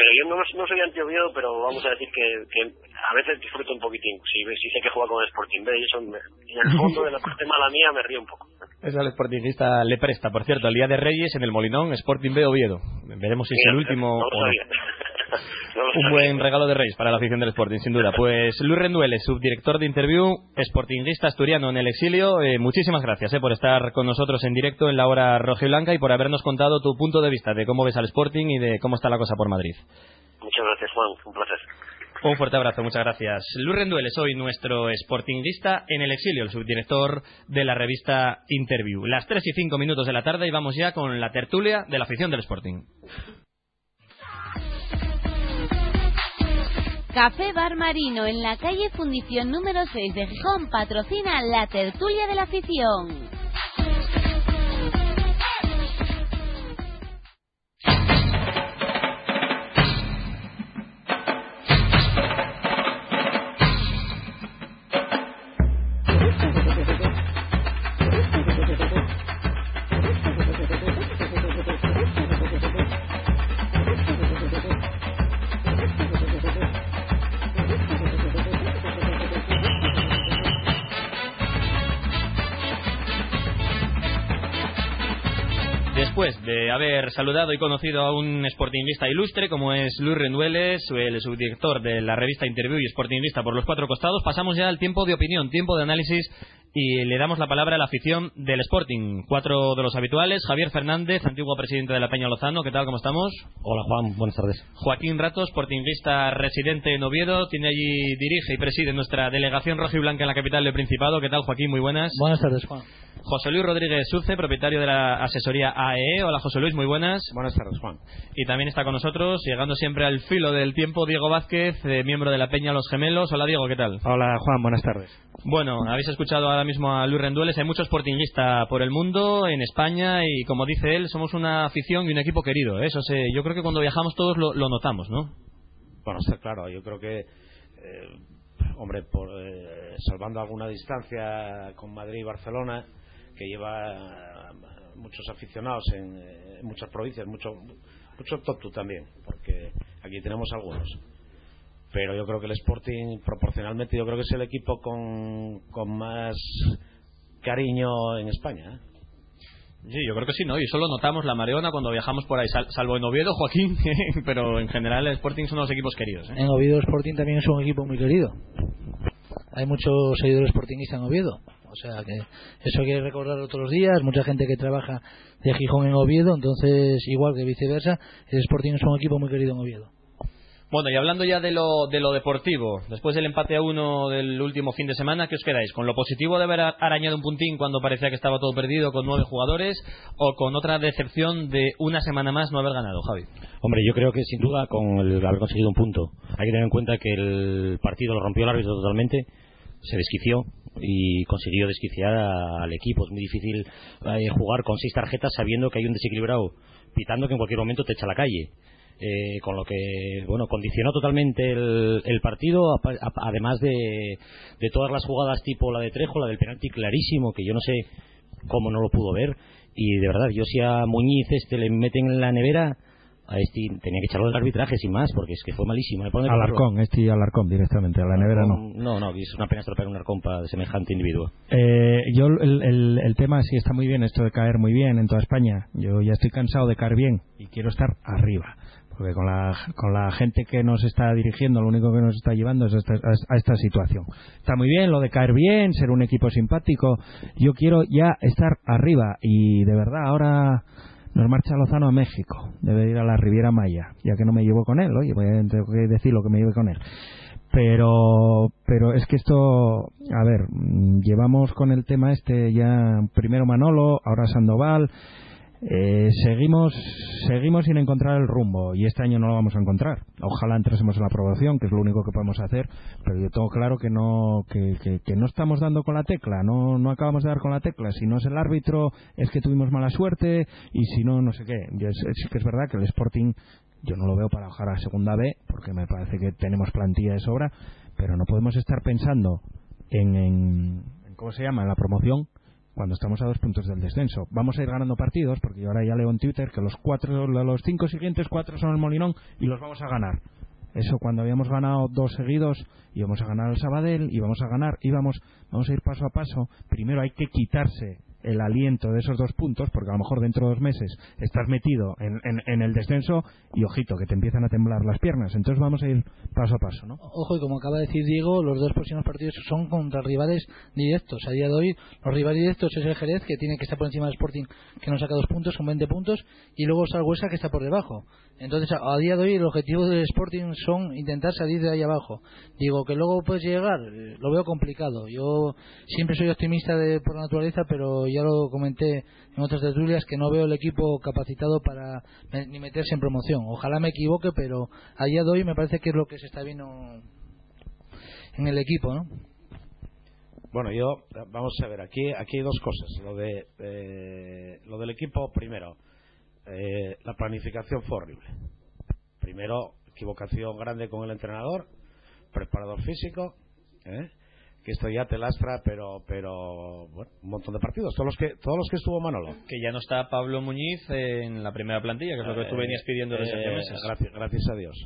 pero yo no, no soy anti-Oviedo, pero vamos a decir que, que a veces disfruto un poquitín. Si, si sé que juega con el Sporting B y eso, me- en el fondo de la parte mala mía me río un poco. Es al Sportingista le presta, por cierto, el día de Reyes en el Molinón, Sporting B Oviedo. Veremos si es el último no o lo no. sabía. No lo Un buen regalo de Reyes para la afición del Sporting, sin duda. Pues Luis Rendueles, subdirector de Interview, Sportingista asturiano en el exilio, eh, muchísimas gracias eh, por estar con nosotros en directo en la hora roja y blanca y por habernos contado tu punto de vista de cómo ves al Sporting y de cómo está la cosa por Madrid. Muchas gracias, Juan. Un placer. Un fuerte abrazo, muchas gracias. Luis Rendueles, hoy nuestro Sportingista en el exilio, el subdirector de la revista Interview. Las 3 y 5 minutos de la tarde y vamos ya con la tertulia de la afición del Sporting. Café Bar Marino en la calle Fundición número 6 de Gijón patrocina la tertulia de la afición. De haber saludado y conocido a un sportingista ilustre como es Luis Rendueles, el subdirector de la revista Interview y sportingista por los cuatro costados, pasamos ya al tiempo de opinión, tiempo de análisis y le damos la palabra a la afición del Sporting. Cuatro de los habituales, Javier Fernández, antiguo presidente de la Peña Lozano, ¿qué tal? ¿Cómo estamos? Hola Juan, buenas tardes. Joaquín Ratos, sportingista residente en Oviedo, tiene allí, dirige y preside nuestra delegación roja y blanca en la capital del Principado. ¿Qué tal, Joaquín? Muy buenas. Buenas tardes Juan. José Luis Rodríguez Suce, propietario de la asesoría AEE. Hola José Luis, muy buenas. Buenas tardes Juan. Y también está con nosotros, llegando siempre al filo del tiempo, Diego Vázquez, eh, miembro de la Peña Los Gemelos. Hola Diego, ¿qué tal? Hola Juan, buenas tardes. Bueno, habéis escuchado ahora mismo a Luis Rendueles. Hay muchos sportingistas por el mundo, en España, y como dice él, somos una afición y un equipo querido. ¿eh? Eso se, yo creo que cuando viajamos todos lo, lo notamos, ¿no? Bueno, está claro, yo creo que, eh, hombre, por, eh, salvando alguna distancia con Madrid y Barcelona, que lleva eh, muchos aficionados en, eh, en muchas provincias, mucho, mucho top también, porque aquí tenemos algunos. Pero yo creo que el Sporting, proporcionalmente, yo creo que es el equipo con, con más cariño en España. ¿eh? Sí, yo creo que sí, ¿no? Y solo notamos la mareona cuando viajamos por ahí, sal- salvo en Oviedo, Joaquín, pero en general el Sporting son los equipos queridos. ¿eh? En Oviedo Sporting también es un equipo muy querido. Hay muchos seguidores sportingistas en Oviedo. O sea que eso hay que recordarlo todos los días. Mucha gente que trabaja de Gijón en Oviedo. Entonces, igual que viceversa, el Sporting es un equipo muy querido en Oviedo. Bueno, y hablando ya de lo, de lo deportivo, después del empate a uno del último fin de semana, ¿qué os quedáis? ¿Con lo positivo de haber arañado un puntín cuando parecía que estaba todo perdido con nueve jugadores o con otra decepción de una semana más no haber ganado, Javi? Hombre, yo creo que sin duda con el haber conseguido un punto. Hay que tener en cuenta que el partido lo rompió el árbitro totalmente, se desquició y consiguió desquiciar al equipo. Es muy difícil eh, jugar con seis tarjetas sabiendo que hay un desequilibrado pitando que en cualquier momento te echa a la calle. Eh, con lo que, bueno, condicionó totalmente el, el partido, a- además de, de todas las jugadas tipo la de Trejo, la del penalti clarísimo, que yo no sé cómo no lo pudo ver. Y de verdad, yo si a Muñiz este le meten en la nevera, a este tenía que echarlo del arbitraje sin más, porque es que fue malísimo. De Alarcón, este Alarcón directamente, a la nevera no. No, no, es una pena estropear un arcón para semejante individuo. Eh, yo el, el, el tema sí está muy bien, esto de caer muy bien en toda España. Yo ya estoy cansado de caer bien y quiero estar arriba. Porque con la, con la gente que nos está dirigiendo, lo único que nos está llevando es a esta, a esta situación. Está muy bien lo de caer bien, ser un equipo simpático. Yo quiero ya estar arriba y de verdad ahora nos marcha Lozano a México. Debe ir a la Riviera Maya, ya que no me llevo con él. Oye, voy a tengo que decir lo que me lleve con él. Pero, pero es que esto, a ver, mm, llevamos con el tema este ya primero Manolo, ahora Sandoval. Eh, seguimos seguimos sin encontrar el rumbo y este año no lo vamos a encontrar. Ojalá entrésemos en la aprobación, que es lo único que podemos hacer, pero yo tengo claro que no que, no estamos dando con la tecla, no no acabamos de dar con la tecla. Si no es el árbitro, es que tuvimos mala suerte y si no, no sé qué. Es, es que es verdad que el Sporting yo no lo veo para bajar a segunda B, porque me parece que tenemos plantilla de sobra, pero no podemos estar pensando en, en- en ¿cómo se llama? En la promoción cuando estamos a dos puntos del descenso. Vamos a ir ganando partidos, porque yo ahora ya leo en Twitter que los cuatro, los cinco siguientes cuatro son el Molinón y los vamos a ganar. Eso cuando habíamos ganado dos seguidos, íbamos a ganar el Sabadell, íbamos a ganar, íbamos, vamos a ir paso a paso. Primero hay que quitarse el aliento de esos dos puntos, porque a lo mejor dentro de dos meses estás metido en, en- el descenso y ojito, que te empiezan a temblar las piernas. Entonces vamos a ir paso a paso, ¿no? Ojo, y como acaba de decir Diego, los dos próximos partidos son contra rivales directos. A día de hoy, los rivales directos es el Jerez, que tiene que estar por encima del Sporting, que nos saca dos puntos, con 20 puntos, y luego Huesca, que está por debajo. Entonces, a, a día de hoy, el objetivo del Sporting son intentar salir de ahí abajo. Digo, que luego puedes llegar, eh, lo veo complicado. Yo siempre soy optimista de, por naturaleza, pero ya lo comenté en otras tertulias, que no veo el equipo capacitado para ni meterse en promoción. Ojalá me equivoque, pero a día de hoy me parece que es lo que se está viendo en el equipo, ¿no? Bueno, yo, vamos a ver, aquí, aquí hay dos cosas. Lo, de, eh, lo del equipo, primero, eh, la planificación fue horrible. Primero, equivocación grande con el entrenador, preparador físico, ¿eh? Que esto ya te lastra, pero, pero bueno, un montón de partidos. Todos los que, todos los que estuvo Manolo. Que ya no está Pablo Muñiz en la primera plantilla, que es lo que tú Eh, venías pidiendo desde hace eh, meses. Gracias, gracias a Dios.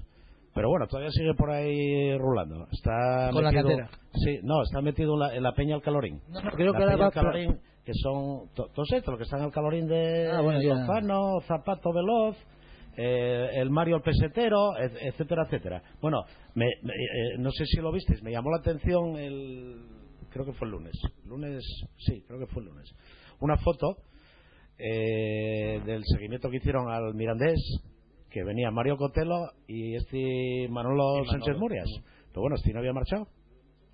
Pero bueno, todavía sigue por ahí rulando. Está Con la metido- cantera. Sí, no, está metido en la, en la Peña Alcalorín. No, no, creo la que ahora Peña va- Alcalorín, que son to- todos estos, los que están en Alcalorín de Ah, bueno, ya. Lozano, Zapato Veloz, eh, el Mario el Pesetero, et- etcétera, etcétera. Bueno, me- me- eh, no sé si lo visteis, me llamó la atención el. Creo que fue el lunes. Lunes, sí, creo que fue el lunes. Una foto eh, del seguimiento que hicieron al Mirandés, que venía Mario Cotelo y este Manolo, Y Manolo. Sánchez Murias. Pero bueno, este no había marchado.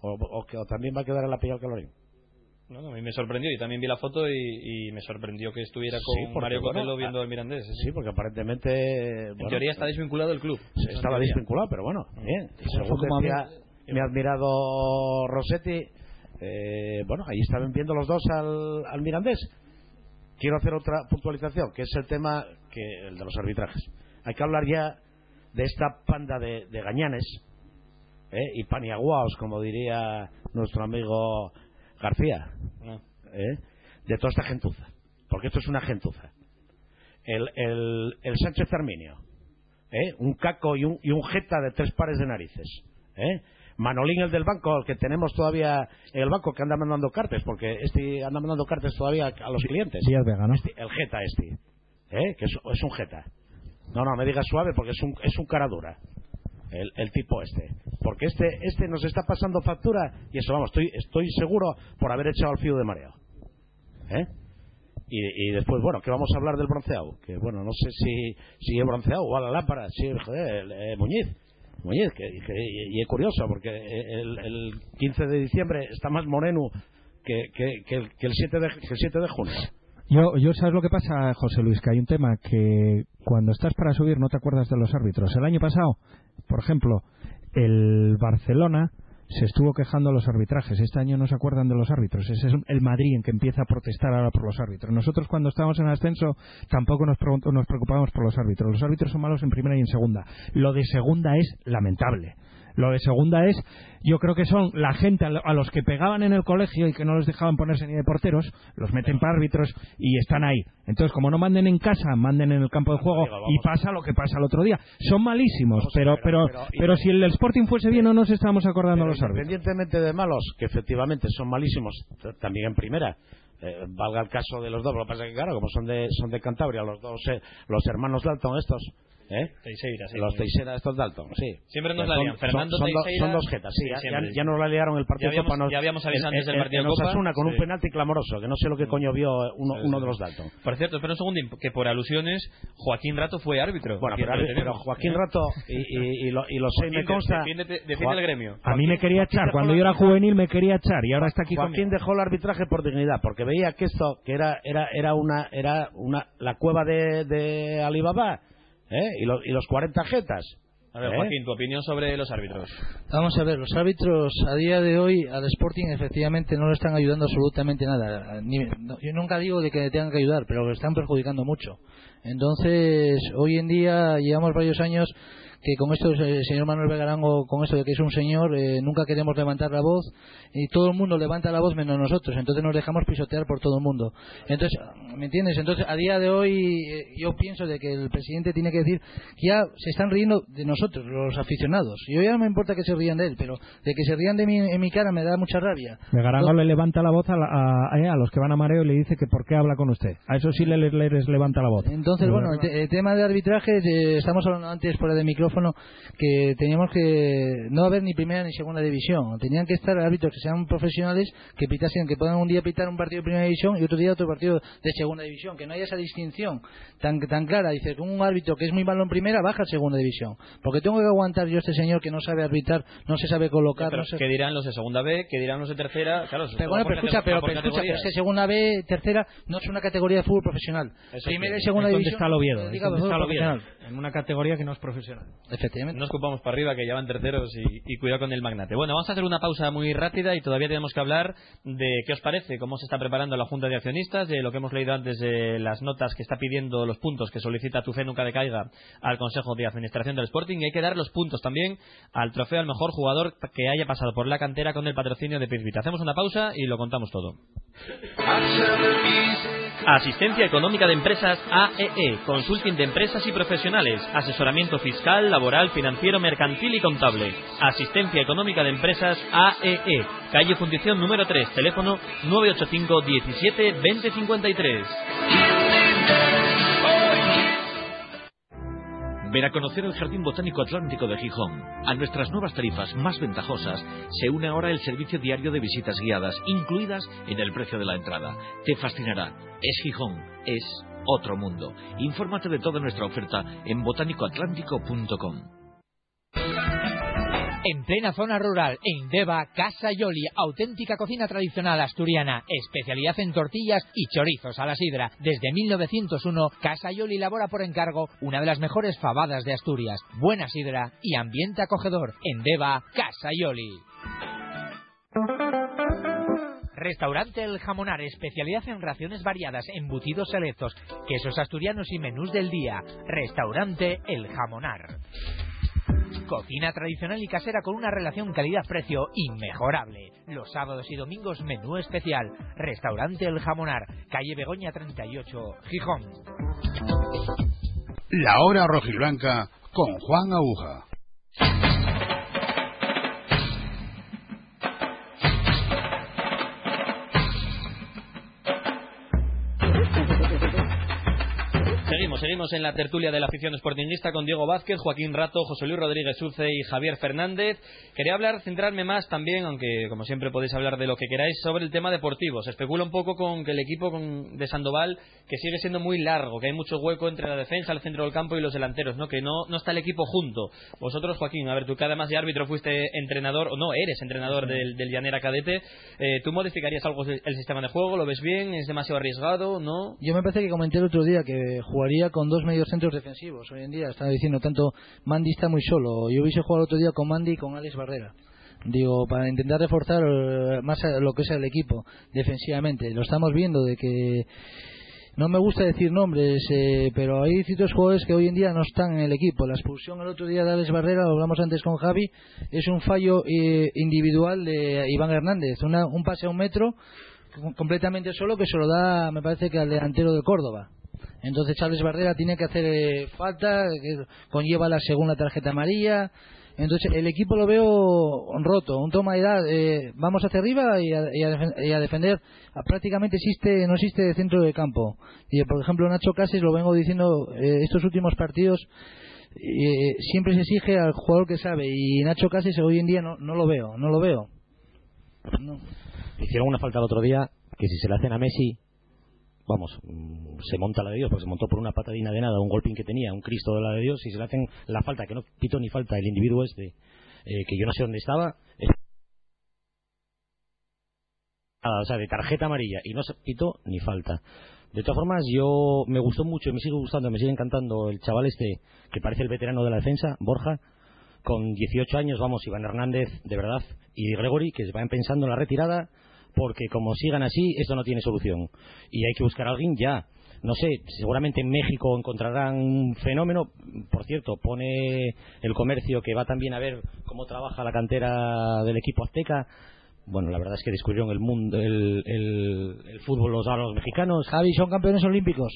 O, o que o también va a quedar en la Peña Alcalorín. No, no, a mí me sorprendió. Yo también vi la foto y, y me sorprendió que estuviera con Sí, porque, Mario bueno, Cotelo viendo ah, al Mirandés. Sí, porque aparentemente. En teoría está desvinculado del club. Estaba desvinculado, pero bueno, bien. Y Eso según como decía había- mi admirado Rossetti, eh, bueno, ahí estaban viendo los dos al, al Mirandés. Quiero hacer otra puntualización, que es el tema que el de los arbitrajes. Hay que hablar ya de esta panda de, de gañanes ¿eh? y paniaguaos, como diría nuestro amigo García, Ah. ¿eh? de toda esta gentuza. Porque esto es una gentuza. El, el, el Sánchez Arminio, ¿eh? un caco y un, y un jeta de tres pares de narices. ¿eh? Manolín, el del banco, el que tenemos todavía en el banco, que anda mandando cartas, porque este anda mandando cartas todavía a los clientes. Díaz Vega, ¿no? Este- el jeta este, ¿eh? que es, es un jeta. No, no, me digas suave porque es un, es un cara dura. El, el tipo este. Porque este, este nos está pasando factura y eso, vamos, estoy, estoy seguro por haber echado al fío de mareo. ¿Eh? Y, y después, bueno, que vamos a hablar del bronceado. Que bueno, no sé si, si es bronceado o a la lámpara. El, eh, Muñiz. Muñiz, que, y, es curioso porque el, el 15 de diciembre está más moreno que, que, el, que el 7 de, el 7 de junio. Yo, yo, ¿sabes lo que pasa, José Luis? Que hay un tema que cuando estás para subir no te acuerdas de los árbitros. El año pasado, por ejemplo, el Barcelona se estuvo quejando de los arbitrajes. Este año no se acuerdan de los árbitros. Ese es el Madrid en que empieza a protestar ahora por los árbitros. Nosotros cuando estábamos en ascenso tampoco nos, nos preocupábamos por los árbitros. Los árbitros son malos en primera y en segunda. Lo de segunda es lamentable. Lo de segunda es, yo creo que son la gente a lo- a los que pegaban en el colegio y que no les dejaban ponerse ni de porteros, los meten para árbitros y están ahí. Entonces, como no manden en casa, manden en el campo de juego y pasa lo que pasa el otro día. Son malísimos, pero, pero, pero- si el Sporting fuese bien, no nos estamos acordando los árbitros. Independientemente de malos, que efectivamente son malísimos también en primera, eh, valga el caso de los dos, lo que pasa es que claro, como son de, son de Cantabria, los dos, eh, los hermanos Dalton estos, ¿Eh? Teixeira, sí. Los Teixeira, estos Dalton, sí. Siempre nos la son- son- Fernando son, dos- Teixeira. son dos jetas, sí. Sí, ya, ya- nos la liaron el partido Ya habíamos- Copa, nos- ya habíamos avisado en- antes del en- partido en Copa. Osasuna con un penalti clamoroso, que no sé lo que coño vio uno, uno de los Dalton. Por cierto, espera un segundín, que por alusiones, Joaquín Rato fue árbitro. Bueno, pero, tenemos. Joaquín ¿Eh? Rato, y, y, y lo, y lo sé, Joaquín, me consta... defiéndete- defiende Joa- el gremio. A mí me quería echar. Cuando yo era juvenil me quería echar y ahora está aquí Joaquín conmigo. dejó el arbitraje por dignidad, porque veía que esto, que era, era, era una, era una, la cueva de, de Alibaba, ¿eh? y, los, y los 40 jetas. A ver, ¿eh? Joaquín, tu opinión sobre los árbitros. Vamos a ver, los árbitros a día de hoy al Sporting efectivamente no le están ayudando absolutamente nada. Ni- no, yo nunca digo de que le tengan que ayudar, pero le están perjudicando mucho. Entonces, hoy en día llevamos varios años que con esto el señor Manuel Vegarango, con esto de que es un señor, eh, nunca queremos levantar la voz y todo el mundo levanta la voz menos nosotros, entonces nos dejamos pisotear por todo el mundo. Entonces, ¿me entiendes? Entonces, a día de hoy eh, yo pienso de que el presidente tiene que decir que ya se están riendo de nosotros, los aficionados. Yo ya no me importa que se rían de él, pero de que se rían de mí en mi cara me da mucha rabia. Megarango le levanta la voz a, la- a- a- a los que van a mareo y le dice que por qué habla con usted. A eso sí le, le- les levanta la voz. Entonces, bueno, el tema de arbitraje, eh, estamos hablando antes fuera de micrófono, que teníamos que no haber ni primera ni segunda división. Tenían que estar árbitros que sean profesionales, que pitasen, que puedan un día pitar un partido de primera división y otro día otro partido de segunda división. Que no haya esa distinción tan, tan clara. Dice que un árbitro que es muy malo en primera baja a segunda división. Porque tengo que aguantar yo a este señor que no sabe arbitrar, no se sabe colocar, Pero no se- ¿Qué dirán los de segunda B? ¿Qué dirán los de tercera? Claro, eso pero bueno, pero escucha, pero, pero escucha, pero es que segunda B, tercera, no es una categoría de fútbol profesional. Eso Primera y segunda división. está Oviedo, eh, fútbol está Oviedo, en una categoría que no es profesional. Efectivamente. No escupamos para arriba que ya van terceros y, y cuidado con el magnate. Bueno, vamos a hacer una pausa muy rápida y todavía tenemos que hablar de qué os parece, cómo se está preparando la Junta de Accionistas, de lo que hemos leído antes de las notas que está pidiendo los puntos que solicita tu fe nunca decaiga al Consejo de Administración del Sporting y hay que dar los puntos también al trofeo al mejor jugador que haya pasado por la cantera con el patrocinio de Pizbit. Hacemos una pausa y lo contamos todo. Asistencia Económica de Empresas AEE, Consulting de Empresas y Profesionales, asesoramiento fiscal, laboral, financiero, mercantil y contable. Asistencia Económica de Empresas AEE, calle Fundición número 3, teléfono 985 17 20 53. Ven a conocer el Jardín Botánico Atlántico de Gijón. A nuestras nuevas tarifas más ventajosas se une ahora el servicio diario de visitas guiadas, incluidas en el precio de la entrada. Te fascinará. Es Gijón. Es otro mundo. Infórmate de toda nuestra oferta en botánicoatlántico.com. En plena zona rural, en Deva, Casa Yoli, auténtica cocina tradicional asturiana, especialidad en tortillas y chorizos a la sidra. Desde 1901, Casa Yoli elabora por encargo una de las mejores fabadas de Asturias. Buena sidra y ambiente acogedor. En Deva, Casa Yoli. Restaurante El Jamonar, especialidad en raciones variadas, embutidos selectos, quesos asturianos y menús del día. Restaurante El Jamonar. Cocina tradicional y casera con una relación calidad-precio inmejorable. Los sábados y domingos menú especial. Restaurante El Jamonar, calle Begoña 38, Gijón. La hora rojiblanca con Juan Aguja. Seguimos, en la tertulia de la afición sportingista con Diego Vázquez, Joaquín Rato, José Luis Rodríguez Suce y Javier Fernández. Quería hablar, centrarme más también, aunque como siempre podéis hablar de lo que queráis, sobre el tema deportivo. Se especula un poco con que el equipo de Sandoval, que sigue siendo muy largo, que hay mucho hueco entre la defensa, el centro del campo y los delanteros, ¿no? que no, no está el equipo junto. Vosotros, Joaquín, a ver, tú que además de árbitro fuiste entrenador, o no, eres entrenador del, del Llanera Cadete, eh, ¿tú modificarías algo el sistema de juego? ¿Lo ves bien? ¿Es demasiado arriesgado? ¿No? Yo me parece que comenté el otro día que jugaría con dos medios centros defensivos. Hoy en día estaba diciendo tanto Mandy está muy solo. Yo hubiese jugado el otro día con Mandy y con Alex Barrera. Digo, para intentar reforzar eh, más lo que es el equipo defensivamente. Lo estamos viendo de que no me gusta decir nombres, eh, pero hay ciertos jugadores que hoy en día no están en el equipo. La expulsión el otro día de Alex Barrera, lo hablamos antes con Javi, es un fallo eh, individual de Iván Hernández. Una- un pase a un metro com- completamente solo que se lo da, me parece que al delantero de Córdoba. Entonces Charles Barrera tiene que hacer eh, falta, que conlleva la segunda tarjeta amarilla. Entonces el equipo lo veo roto, un toma de edad. eh, vamos hacia arriba y a, y a defender. Ah, Prácticamente existe, no existe centro de campo. Y por ejemplo Nacho Cases lo vengo diciendo eh, estos últimos partidos. eh, siempre se exige al jugador que sabe y Nacho Cases hoy en día no, no lo veo, no lo veo. Hicieron una falta el otro día que si se la hacen a Messi, vamos, mm, se monta la de Dios, porque se montó por una patadina de nada, un golpín que tenía, un Cristo de la de Dios, y se le hacen la falta, que no pito ni falta el individuo este, eh, que yo no sé dónde estaba, es- Ah, o sea, de tarjeta amarilla, y no se pito ni falta. De todas formas, yo me gustó mucho, me sigue gustando, me sigue encantando el chaval este, que parece el veterano de la defensa, Borja, con 18 años, vamos, Iván Hernández, de verdad, y Gregory, que se vayan pensando en la retirada, porque como sigan así, esto no tiene solución. Y hay que buscar a alguien ya. No sé, seguramente en México encontrarán un fenómeno. Por cierto, pone el comercio que va también a ver cómo trabaja la cantera del equipo azteca. Bueno, la verdad es que descubrieron el mundo, el, el, el fútbol los, los mexicanos. Javi, son campeones olímpicos.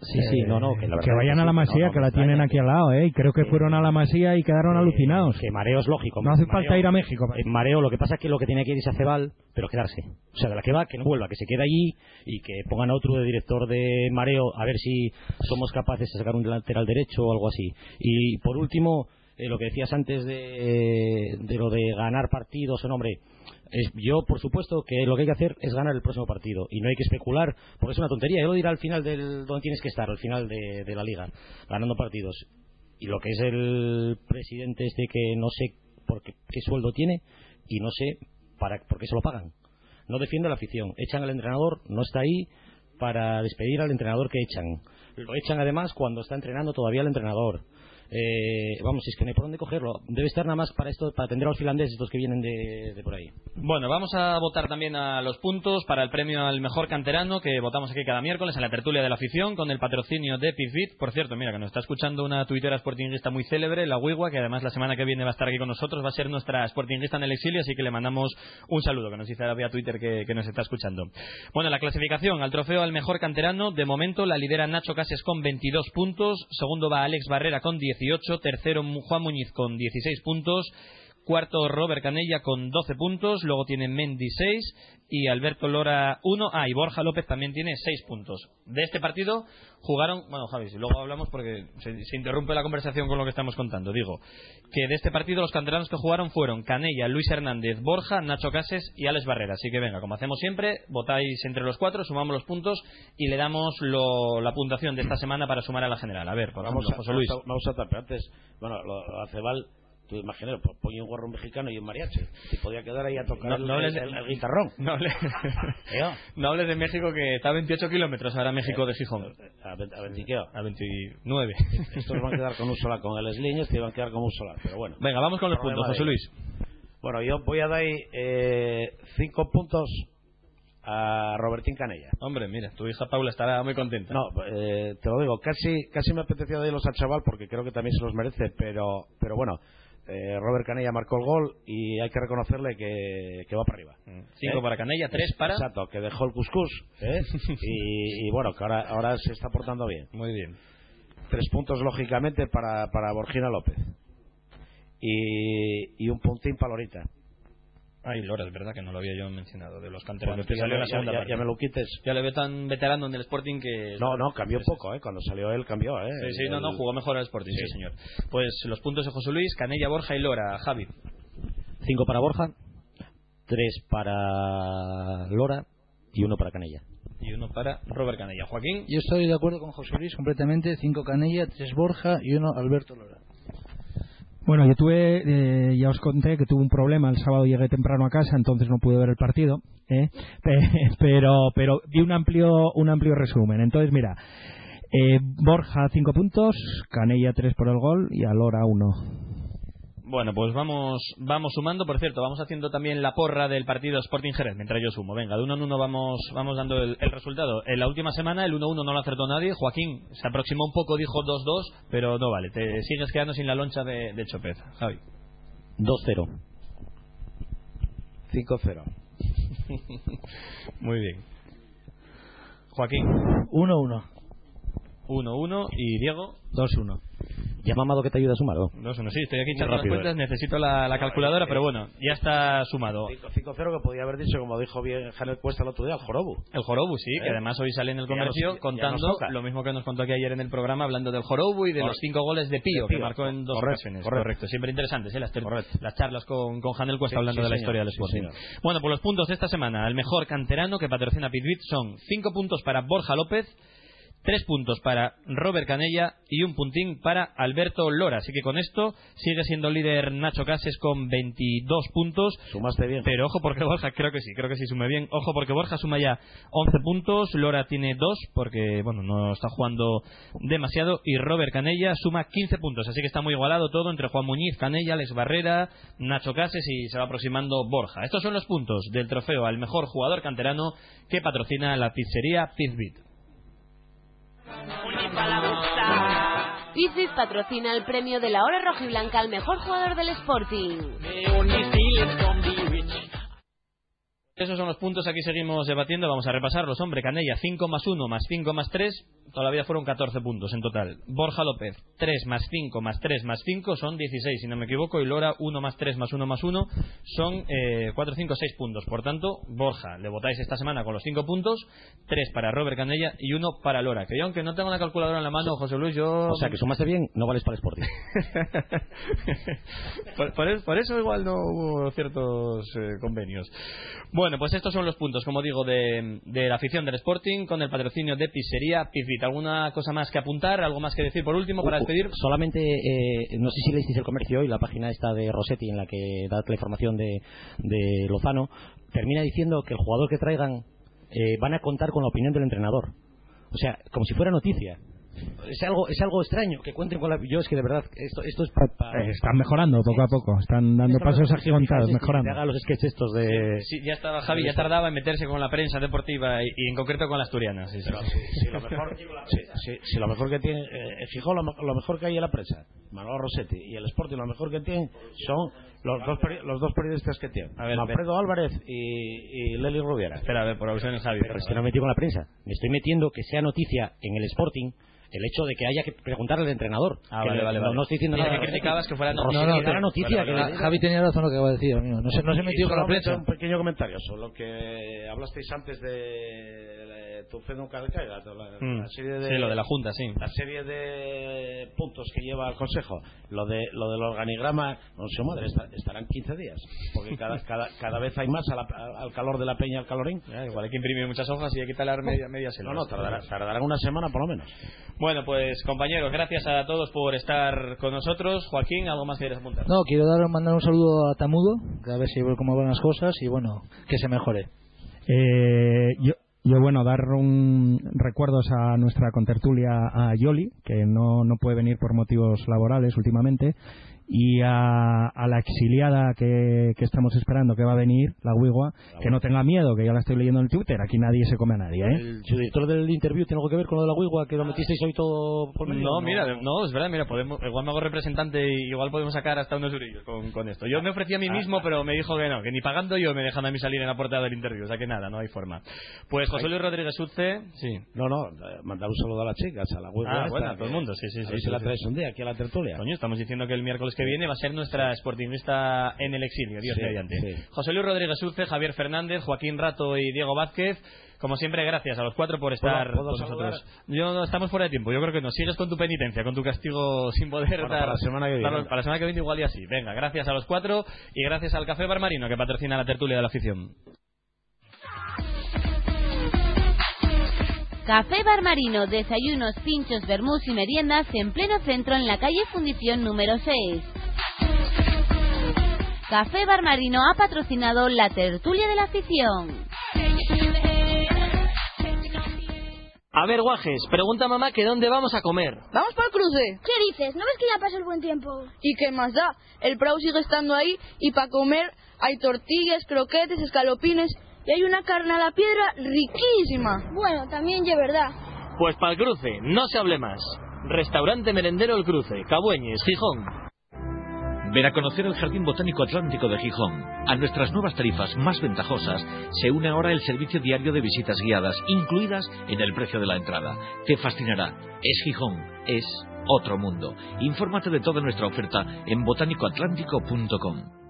Sí, sí, no, no. Que, la que verdad vayan a la sí, Masía, no, no, que la tienen aquí al lado, ¿eh? Y creo que fueron a la Masía y quedaron alucinados. Que mareo es lógico. No hace Mareo- falta ir a México. Eh, mareo, lo que pasa es que lo que tiene que ir es a Cebal, pero quedarse. O sea, de la que va, que no vuelva, que se quede allí y que pongan a otro de director de mareo a ver si somos capaces de sacar un lateral derecho o algo así. Y por último, eh, lo que decías antes de, de lo de ganar partidos, no, hombre, yo, por supuesto, que lo que hay que hacer es ganar el próximo partido y no hay que especular, porque es una tontería. Yo lo diré al final del donde tienes que estar, al final de, de la liga, ganando partidos. Y lo que es el presidente este que no sé por qué, qué sueldo tiene y no sé para por qué se lo pagan. No defiende a la afición. Echan al entrenador, no está ahí para despedir al entrenador que echan. Lo echan además cuando está entrenando todavía el entrenador. Eh, vamos, es que no hay por dónde cogerlo. Debe estar nada más para esto, para atender a los finlandeses, estos que vienen de, por ahí. Bueno, vamos a votar también a los puntos para el premio al mejor canterano que votamos aquí cada miércoles en la tertulia de la afición con el patrocinio de Pifit. Por cierto, mira que nos está escuchando una tuitera sportinguista muy célebre, la Wigua, que además la semana que viene va a estar aquí con nosotros, va a ser nuestra sportinguista en el exilio, así que le mandamos un saludo, que nos dice vía Twitter que, nos está escuchando. Bueno, la clasificación al trofeo al mejor canterano, de momento la lidera Nacho Cases con 22 puntos, segundo va Alex Barrera con 18, tercero Juan Muñiz con 16 puntos, Cuarto, Robert Canella con 12 puntos. Luego tiene Mendy 6 y Alberto Lora 1. Ah, y Borja López también tiene 6 puntos. De este partido jugaron. Bueno, Javi, si luego hablamos porque se, se interrumpe la conversación con lo que estamos contando. Digo que de este partido los canteranos que jugaron fueron Canella, Luis Hernández, Borja, Nacho Cases y Alex Barrera. Así que venga, como hacemos siempre, votáis entre los cuatro, sumamos los puntos y le damos lo- la puntuación de esta semana para sumar a la general. A ver, por Vamos ejemplo, a, José Luis. vamos a, vamos a. Antes, bueno, lo, lo hace Val, tú imagínate, pues pone un gorro mexicano y un mariachi. Si podía quedar ahí a tocar No- el, no hables el- de- el guitarrón. No hables, no hables de México que está a 28 kilómetros ahora México de Gijón. A, a 20 ¿qué? A 29. Estos van a quedar con un solar, con el sling este van a quedar con un solar, pero bueno. Venga, vamos con los puntos, José Luis. Bueno, yo voy a dar eh, cinco puntos a Robertín Canella. Hombre, mira, tu hija Paula estará muy contenta. No, eh, te lo digo, casi casi me apetecía darlos al chaval porque creo que también se los merece, pero pero bueno, eh, Robert Canella marcó el gol y hay que reconocerle que, que va para arriba. Cinco ¿Eh? para Canella, tres para- Exacto, que dejó el cuscús ¿eh? y, y bueno, que ahora, ahora se está portando bien. Muy bien. Tres puntos, lógicamente, para, para Borgina López. Y, y un puntín para Lorita. Ay, Lora, es verdad que no lo había yo mencionado, de los canteranos. Porque que salió en la ya- segunda ya- parte. ya me lo quites. Ya le veo tan veterano en el Sporting que... No, no, cambió poco, ¿eh? Cuando salió él, cambió, ¿eh? Sí, sí, no, no, jugó mejor al Sporting, sí. Sí. señor. Pues los puntos de José Luis, Canella, Borja y Lora. Javi. Cinco para Borja, tres para Lora y uno para Canella. Y uno para Robert Canella. Joaquín. Yo estoy de acuerdo con José Luis completamente. Cinco Canella, tres Borja y uno Alberto Lora. Bueno, yo tuve, eh, ya os conté que tuve un problema. El sábado llegué temprano a casa, entonces no pude ver el partido. ¿eh? Pe- Pero, pero vi un amplio, un amplio resumen. Entonces, mira, eh, Borja 5 puntos, Canella 3 por el gol y Alora 1. Bueno, pues vamos vamos sumando. Por cierto, vamos haciendo también la porra del partido Sporting Jerez mientras yo sumo. Venga, de uno en uno vamos, vamos dando el, el resultado. En la última semana el 1-1 no lo acertó nadie. Joaquín se aproximó un poco, dijo 2-2, pero no vale. Te sigues quedando sin la loncha de, de Chopez. Javi. 2-0. 5-0. Muy bien. Joaquín. 1-1. 1-1 y Diego. 2-1. Llama Amado que te ayude a sumar. ¿o? Dos, uno, sí, estoy aquí echando las cuentas, eh. necesito la, la calculadora, pero bueno, ya está sumado. 5-0 que podía haber dicho, como dijo bien Janet Cuesta el otro día, el Jorobu. El Jorobu, sí, que ¿Eh? además hoy sale en el comercio nos contando lo mismo que nos contó aquí ayer en el programa, hablando del Jorobu y de Cor- los cinco goles de Pío, de que marcó en dos Correcto, ocasiones. correcto. Correcto, siempre interesantes, ¿eh? las, charlas con, con Janel Cuesta Sí, hablando sí, de la señor, historia del sí, Sporting. señor. bueno, por los puntos de esta semana, el mejor canterano que patrocina Pitbit son cinco puntos para Borja López, Tres puntos para Robert Canella y un puntín para Alberto Lora. Así que con esto sigue siendo líder Nacho Cases con 22 puntos. Sumaste bien. Pero ojo porque Borja, creo que sí, creo que sí sume bien. Ojo porque Borja suma ya 11 puntos, Lora tiene 2 porque, bueno, no está jugando demasiado y Robert Canella suma 15 puntos. Así que está muy igualado todo entre Juan Muñiz, Canella, Alex Barrera, Nacho Cases y se va aproximando Borja. Estos son los puntos del trofeo al mejor jugador canterano que patrocina la pizzería Pizbit. Pizbit patrocina el premio de la hora rojiblanca al mejor jugador del Sporting. Esos son los puntos, aquí seguimos debatiendo, vamos a repasarlos. Hombre, Canella, 5 más 1 más 5 más 3, todavía fueron 14 puntos en total. Borja López, 3 más 5 más 3 más 5 son 16, si no me equivoco. Y Lora, 1 más 3 más 1 más 1 son eh, 4, 5, 6 puntos. Por tanto, Borja, le votáis esta semana con los 5 puntos, 3 para Robert Canella y 1 para Lora. Que yo, aunque no tengo la calculadora en la mano, José Luis, yo... O sea, que sumaste bien, no vales para el Sporting. por, por por eso igual no hubo ciertos eh, convenios. Bueno, pues estos son los puntos, como digo, de, de la afición del Sporting con el patrocinio de Pizzería Pizbit. ¿Alguna cosa más que apuntar? ¿Algo más que decir por último para Uh, uh, despedir? Solamente, eh, no sé si leísteis el comercio hoy, la página esta de Rossetti en la que da la información de, de Lozano, termina diciendo que el jugador que traigan eh, van a contar con la opinión del entrenador. O sea, como si fuera noticia. Es algo, es algo extraño que cuenten con la. Yo es que de verdad, esto, esto es para. Eh, están mejorando poco a poco, están dando pasos agigantados, mejorando. haga los sketches estos de. Sí, ya estaba Javi, ya tardaba en meterse con la prensa deportiva y, y en concreto con la asturiana. Sí, sí. Si lo mejor, si, si- si lo mejor que tiene eh, lo, me- lo mejor que hay en la prensa, Manolo Rossetti y el Sporting, lo mejor que tienen son los dos, peri- los dos periodistas que tienen, A ver, Manfredo Álvarez y, y Leli Rubiera. Espera, a ver, por alusiones Javi. Pero es que no me metí con la prensa. Me estoy metiendo que sea noticia en el Sporting el hecho de que haya que preguntarle al entrenador. Ah, Que vale, no- vale, no, vale. no estoy diciendo nada. que criticabas que fuera No, noticia. no, no, noticia. Vale, vale, que- vale. Javi tenía razón lo que acaba de decir, amigo. No se, no se metió con la prensa. Un pequeño comentario sobre lo que hablasteis antes de, tu fe nunca decaiga, la, Mm, la serie de, sí, lo de la Junta, sí. la serie de puntos que lleva el Consejo, lo de lo del organigrama, no sé madre, esta- estarán 15 días, porque cada, cada, cada vez hay más a la- al calor de la peña, al calorín. Ya, igual hay que imprimir muchas hojas y hay que talar media, media No, no, tardará, tardarán una semana por lo menos. Bueno, pues compañeros, gracias a todos por estar con nosotros. Joaquín, ¿algo más que quieres apuntar? No, quiero dar, mandar un saludo a Tamudo, que a ver si ve cómo van las cosas y bueno, que se mejore. Eh, yo, yo, bueno, dar un recuerdos a nuestra contertulia a Yoli, que no, no puede venir por motivos laborales últimamente, y a, a la exiliada que, que estamos esperando que va a venir, la Wigua, que no tenga miedo, que ya la estoy leyendo en el Twitter, aquí nadie se come a nadie, ¿eh? El director del interview tiene algo que ver con lo de la Wigua que lo metisteis hoy todo por medio. No, mira, no, es verdad, mira, podemos, igual me hago representante y igual podemos sacar hasta unos eurillos con, con esto. Yo me ofrecí a mí mismo, pero me dijo que no, que ni pagando yo me dejan a mí salir en la portada del interview, o sea que nada, no hay forma. Pues José Luis Rodríguez Uce, sí. No, no, eh, mandar un saludo a las chicas, a la web. Ah, bueno, a todo el mundo, sí, sí, sí. sí, si la sí. traes un día aquí a la tertulia. Coño, estamos diciendo que el miércoles que viene va a ser nuestra sportingista en el exilio, Dios Sí, mediante. sí. José Luis Rodríguez Uce, Javier Fernández, Joaquín Rato y Diego Vázquez. Como siempre, gracias a los cuatro por estar ¿Puedo- puedo con nosotros. Yo no, estamos fuera de tiempo, yo creo que no. Sigues con tu penitencia, con tu castigo sin poder Bueno, dar- para la semana que viene. dar- Para la semana que viene igual y así. Venga, gracias a los cuatro y gracias al Café Bar Marino que patrocina la tertulia de la afición. Café Bar Marino, desayunos, pinchos, vermús y meriendas en pleno centro en la calle Fundición número 6. Café Bar Marino ha patrocinado la tertulia de la afición. A ver, guajes, pregunta a mamá que dónde vamos a comer. Vamos para el cruce. ¿Qué dices? ¿No ves que ya pasó el buen tiempo? ¿Y qué más da? El Prau sigue estando ahí y para comer hay tortillas, croquetes, escalopines y hay una carne a la piedra riquísima. Bueno, también es verdad. Pues para el cruce, no se hable más. Restaurante Merendero El Cruce, Cabueñes, Gijón. Ven a conocer el Jardín Botánico Atlántico de Gijón. A nuestras nuevas tarifas más ventajosas se une ahora el servicio diario de visitas guiadas, incluidas en el precio de la entrada. Te fascinará. Es Gijón. Es otro mundo. Infórmate de toda nuestra oferta en botánicoatlántico.com.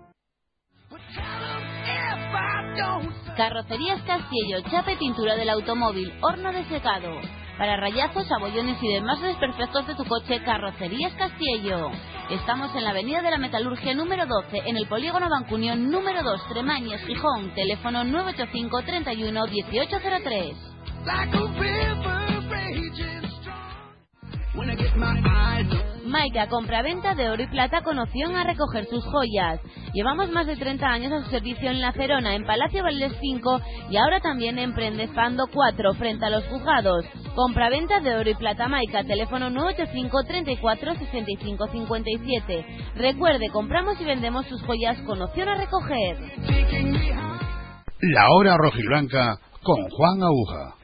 Carrocerías Castillo, chapa y pintura del automóvil, horno de secado. Para rayazos, abollones y demás desperfectos de tu coche, Carrocerías Castillo. Estamos en la Avenida de la Metalurgia número 12, en el Polígono Bancunión número 2, Tremañes, Gijón. Teléfono 985 31 1803. Maika, compraventa de oro y plata con opción a recoger sus joyas. Llevamos más de 30 años a su servicio en La Cerona, en Palacio Valdés 5 y ahora también en Prendespando 4, frente a los juzgados. Compraventa de oro y plata Maika, teléfono 985 34 65 57. Recuerde, compramos y vendemos sus joyas con opción a recoger. La hora rojiblanca con Juan Aguja.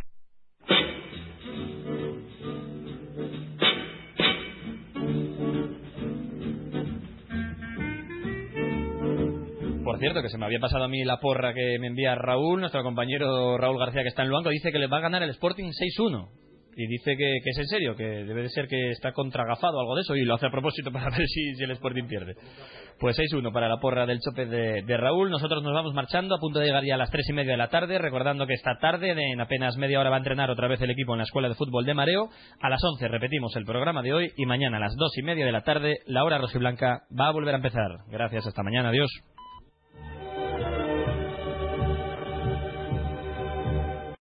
Por cierto, que se me había pasado a mí la porra que me envía Raúl, nuestro compañero Raúl García que está en el banco, dice que le va a ganar el Sporting 6-1. Y dice que, es en serio, que debe de ser que está contragafado o algo de eso, y lo hace a propósito para ver si, el Sporting pierde. Pues 6-1 para la porra del chope de, de, Raúl. Nosotros nos vamos marchando, a punto de llegar ya a las 3 y media de la tarde, recordando que esta tarde, en apenas media hora, va a entrenar otra vez el equipo en la Escuela de Fútbol de Mareo. A las 11 repetimos el programa de hoy, y mañana a las 2 y media de la tarde, la hora rojiblanca va a volver a empezar. Gracias, hasta mañana, adiós.